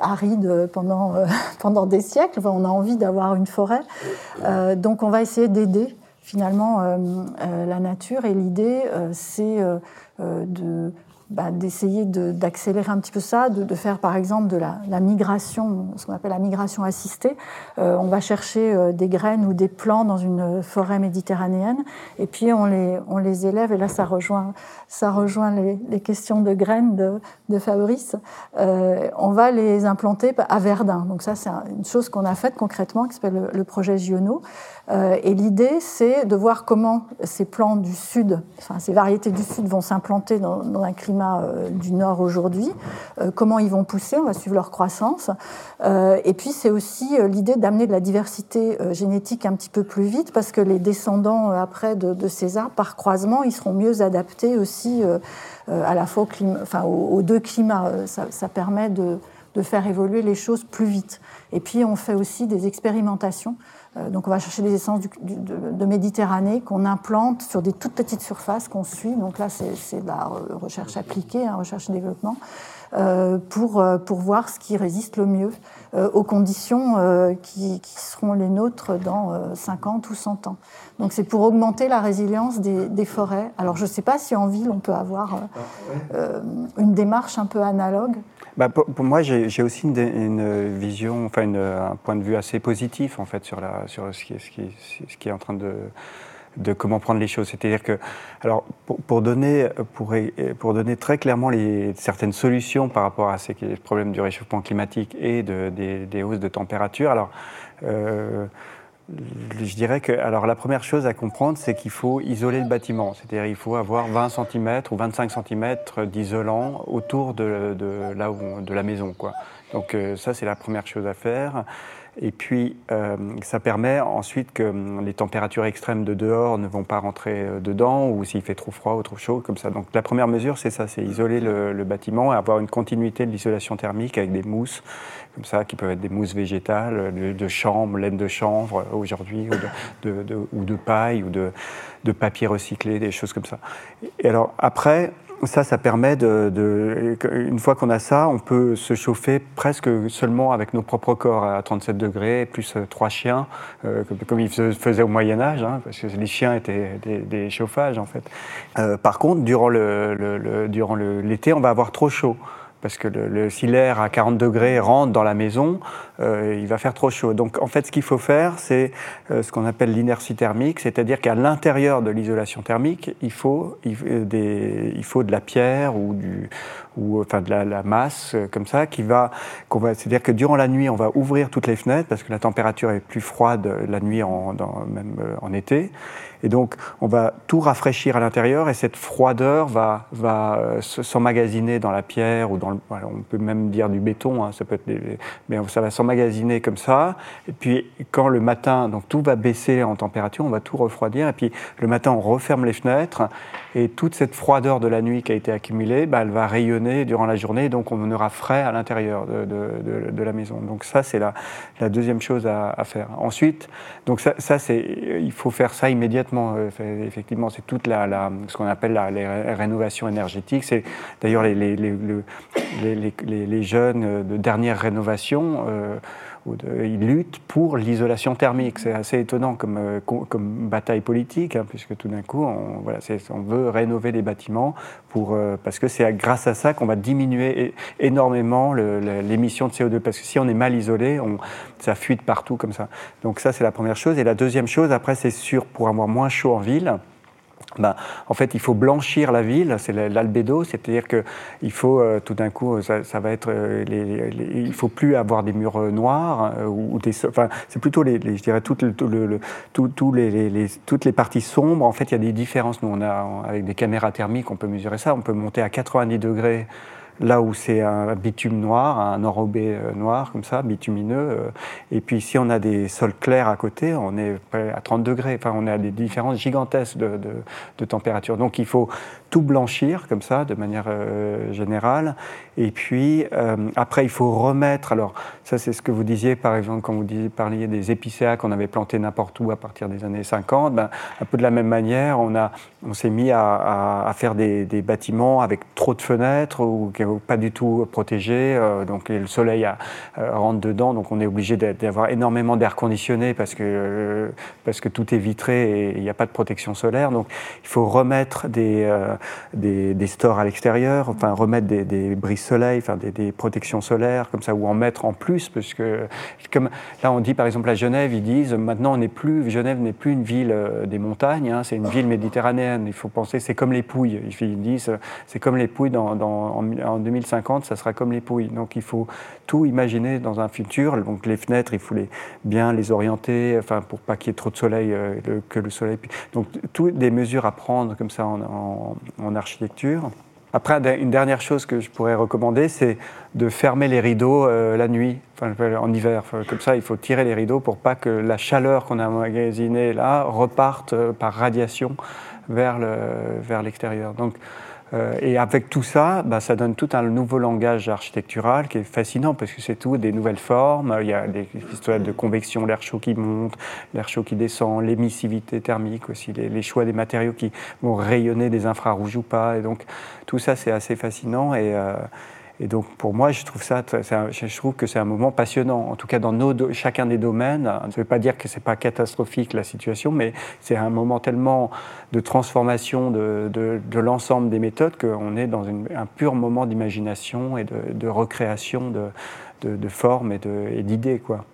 arides pendant, pendant des siècles. on a envie d'avoir une forêt. Donc, on va essayer d'aider finalement euh, euh, la nature. Et l'idée, euh, c'est de bah, d'essayer d'accélérer un petit peu ça, de, faire par exemple de la, migration, ce qu'on appelle la migration assistée. on va chercher des graines ou des plants dans une forêt méditerranéenne et puis on les, on les élève et là ça rejoint, ça rejoint les, questions de graines de, de Fabrice. on va les implanter à Verdun. Donc ça c'est une chose qu'on a faite concrètement qui s'appelle le, projet Giono. Euh, et l'idée, c'est de voir comment ces plants du sud, enfin ces variétés du sud vont s'implanter dans, un climat euh, du nord aujourd'hui, euh, comment ils vont pousser, on va suivre leur croissance. et puis c'est aussi l'idée d'amener de la diversité génétique un petit peu plus vite, parce que les descendants après de, ces arbres, par croisement, ils seront mieux adaptés aussi à la fois enfin, aux, deux climats. Ça, permet de, de faire évoluer les choses plus vite. Et puis on fait aussi des expérimentations euh, donc on va chercher des essences de, Méditerranée qu'on implante sur des toutes petites surfaces qu'on suit. Donc là, c'est de la recherche appliquée, hein, recherche et développement, pour, euh, pour voir ce qui résiste le mieux aux conditions qui, seront les nôtres dans 50 ou 100 ans. Donc c'est pour augmenter la résilience des, forêts. Alors je ne sais pas si en ville on peut avoir ah, une démarche un peu analogue. Bah, pour, moi, j'ai aussi une, vision, enfin un point de vue assez positif en fait sur, la, sur ce, qui est, ce, qui ce qui est en train de, de comment prendre les choses. C'est-à-dire que, alors, pour, donner, pour, pour, donner très clairement certaines solutions par rapport à ces problèmes du réchauffement climatique et de, des, des, hausses de température, alors, euh, je dirais que alors la première chose à comprendre, c'est qu'il faut isoler le bâtiment. C'est-à-dire il faut avoir 20 cm ou 25 cm d'isolant autour de, de, là où, de la maison. Quoi. Donc euh, ça, c'est la première chose à faire. Et puis, euh, ça permet ensuite que hum, les températures extrêmes de dehors ne vont pas rentrer euh, dedans, ou s'il fait trop froid ou trop chaud, comme ça. Donc, la première mesure, c'est ça, c'est isoler le, bâtiment et avoir une continuité de l'isolation thermique avec des mousses, comme ça, qui peuvent être des mousses végétales, de, chambre, laine de chanvre aujourd'hui, ou de, de paille, ou de, de papier recyclé, des choses comme ça. Et alors, après, ça, ça permet de, une fois qu'on a ça, on peut se chauffer presque seulement avec nos propres corps à 37 degrés, plus euh, trois chiens, euh, comme, ils faisaient au Moyen Âge, hein, parce que les chiens étaient des, chauffages en fait. Euh, par contre, durant le, durant l'été, on va avoir trop chaud parce que le, si l'air à 40 degrés rentre dans la maison, euh, il va faire trop chaud. Donc en fait, ce qu'il faut faire, c'est euh, ce qu'on appelle l'inertie thermique, c'est-à-dire qu'à l'intérieur de l'isolation thermique, il faut, il, des, il, faut de la pierre ou, du, ou enfin de la, masse euh, comme ça, qui va, qu'on va, c'est-à-dire que durant la nuit, on va ouvrir toutes les fenêtres parce que la température est plus froide la nuit, en, même en été. Et donc, on va tout rafraîchir à l'intérieur et cette froideur va, va euh, s'emmagasiner dans la pierre ou dans le, on peut même dire du béton, hein, ça peut être mais ça va s'emmagasiner comme ça. Et puis, quand le matin, donc tout va baisser en température, on va tout refroidir. Et puis, le matin, on referme les fenêtres et toute cette froideur de la nuit qui a été accumulée, bah, elle va rayonner durant la journée, donc on aura frais à l'intérieur de, la maison. Donc ça, c'est la, la, deuxième chose à, faire. Ensuite, donc ça, il faut faire ça immédiatement. Euh, effectivement, c'est toute la, la, ce qu'on appelle la les rénovations énergétiques. C'est d'ailleurs les, les, les, les, jeunes de dernière rénovation. Euh, ils luttent pour l'isolation thermique. C'est assez étonnant comme, euh, comme bataille politique, hein, puisque tout d'un coup, on, voilà, on, veut rénover les bâtiments pour, euh, parce que c'est grâce à ça qu'on va diminuer énormément l'émission de CO2. Parce que si on est mal isolé, ça fuite partout comme ça. Donc ça, c'est la première chose. Et la deuxième chose, après, c'est sûr, pour avoir moins chaud en ville, ben, en fait, il faut blanchir la ville, c'est l'albédo, c'est-à-dire qu'il faut euh, tout d'un coup, ça, va être, euh, il faut plus avoir des murs euh, noirs ou des, enfin, c'est plutôt les, je dirais toutes, le, tout, les, toutes les parties sombres. En fait, il y a des différences. Nous, on a avec des caméras thermiques, on peut mesurer ça. On peut monter à 90 degrés là où c'est un bitume noir, un enrobé euh, noir comme ça, bitumineux. Euh, et puis si on a des sols clairs à côté, on est à 30 degrés. Enfin, on a des différences gigantesques de, de, température. Donc il faut tout blanchir comme ça, de manière euh, générale. Et puis après, il faut remettre. Alors ça, c'est ce que vous disiez, par exemple, quand vous disiez, parliez des épicéas qu'on avait plantés n'importe où à partir des années 50. Ben, un peu de la même manière, on, on s'est mis à, à, faire des, des, bâtiments avec trop de fenêtres ou pas du tout protégé, euh, donc le soleil euh, rentre dedans, donc on est obligé d'avoir énormément d'air conditionné parce que, euh, parce que tout est vitré et il n'y a pas de protection solaire. Donc il faut remettre des, stores à l'extérieur, enfin remettre des, des brises soleil, enfin des, protections solaires comme ça, ou en mettre en plus, parce que comme là on dit par exemple à Genève, ils disent maintenant on n'est plus, Genève n'est plus une ville des montagnes, hein, c'est une ville méditerranéenne. Il faut penser, c'est comme les Pouilles. Ils disent c'est comme les Pouilles en 2050, ça sera comme les pouilles. Donc il faut tout imaginer dans un futur. Donc les fenêtres, il faut les, bien les orienter, enfin pour pas qu'il y ait trop de soleil, euh, que le soleil. Donc toutes des mesures à prendre comme ça en, architecture. Après, une dernière chose que je pourrais recommander, c'est de fermer les rideaux euh, la nuit, en hiver. comme ça, il faut tirer les rideaux pour pas que la chaleur qu'on a emmagasinée là reparte euh, par radiation vers l'extérieur. Donc, et avec tout ça, bah, ça donne tout un nouveau langage architectural qui est fascinant parce que c'est tout des nouvelles formes. Il y a des histoires de convection, l'air chaud qui monte, l'air chaud qui descend, l'émissivité thermique aussi, les, choix des matériaux qui vont rayonner des infrarouges ou pas. Et donc tout ça, c'est assez fascinant. Et, euh, et donc pour moi, je trouve, ça, je trouve que c'est un moment passionnant, en tout cas dans chacun des domaines. Ça ne veut pas dire que ce n'est pas catastrophique la situation, mais c'est un moment tellement de transformation de, de, l'ensemble des méthodes qu'on est dans un pur moment d'imagination et de, recréation de, formes et d'idées. quoi.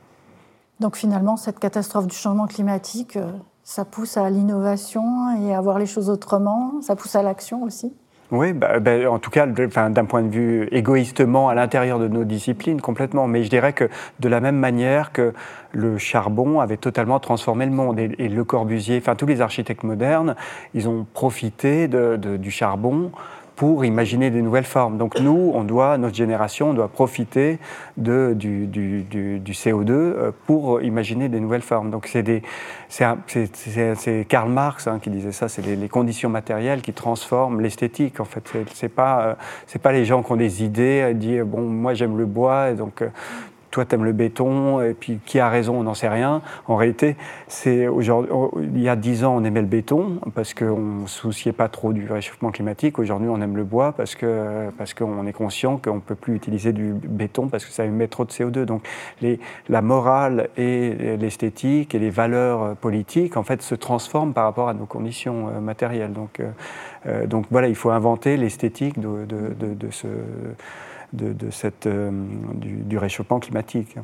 Donc finalement, cette catastrophe du changement climatique, euh, ça pousse à l'innovation et à voir les choses autrement, ça pousse à l'action aussi? Oui, bah, bah, en tout cas, d'un point de vue égoïstement à l'intérieur de nos disciplines, complètement. Mais je dirais que de la même manière que le charbon avait totalement transformé le monde et, Le Corbusier, enfin tous les architectes modernes, ils ont profité de, du charbon pour imaginer des nouvelles formes. Donc nous, on doit, notre génération, on doit profiter de, du, du, du, CO2 euh, pour imaginer des nouvelles formes. Donc c'est Karl Marx hein, qui disait ça, c'est les, conditions matérielles qui transforment l'esthétique. En fait, c'est pas euh, pas les gens qui ont des idées, dire bon moi j'aime le bois et donc euh, toi t'aimes le béton, et puis qui a raison, on n'en sait rien. En réalité, c'est aujourd'hui, il y a dix ans, on aimait le béton parce qu'on ne souciait pas trop du réchauffement climatique. Aujourd'hui, on aime le bois parce que parce qu'on est conscient qu'on peut plus utiliser du béton parce que ça émet trop de CO2. Donc, les, la morale et l'esthétique et les valeurs politiques, en fait, se transforment par rapport à nos conditions euh, matérielles. Donc, euh, euh, donc voilà, il faut inventer l'esthétique de, de, de ce euh, du, réchauffement climatique.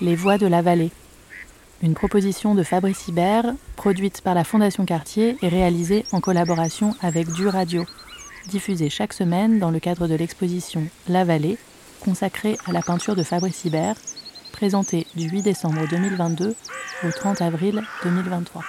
Les voix de la vallée. Une proposition de Fabrice Hibert, produite par la Fondation Cartier et réalisée en collaboration avec Du Radio, diffusée chaque semaine dans le cadre de l'exposition La Vallée, consacrée à la peinture de Fabrice Hibert, présentée du 8 décembre 2022 au 30 avril 2023.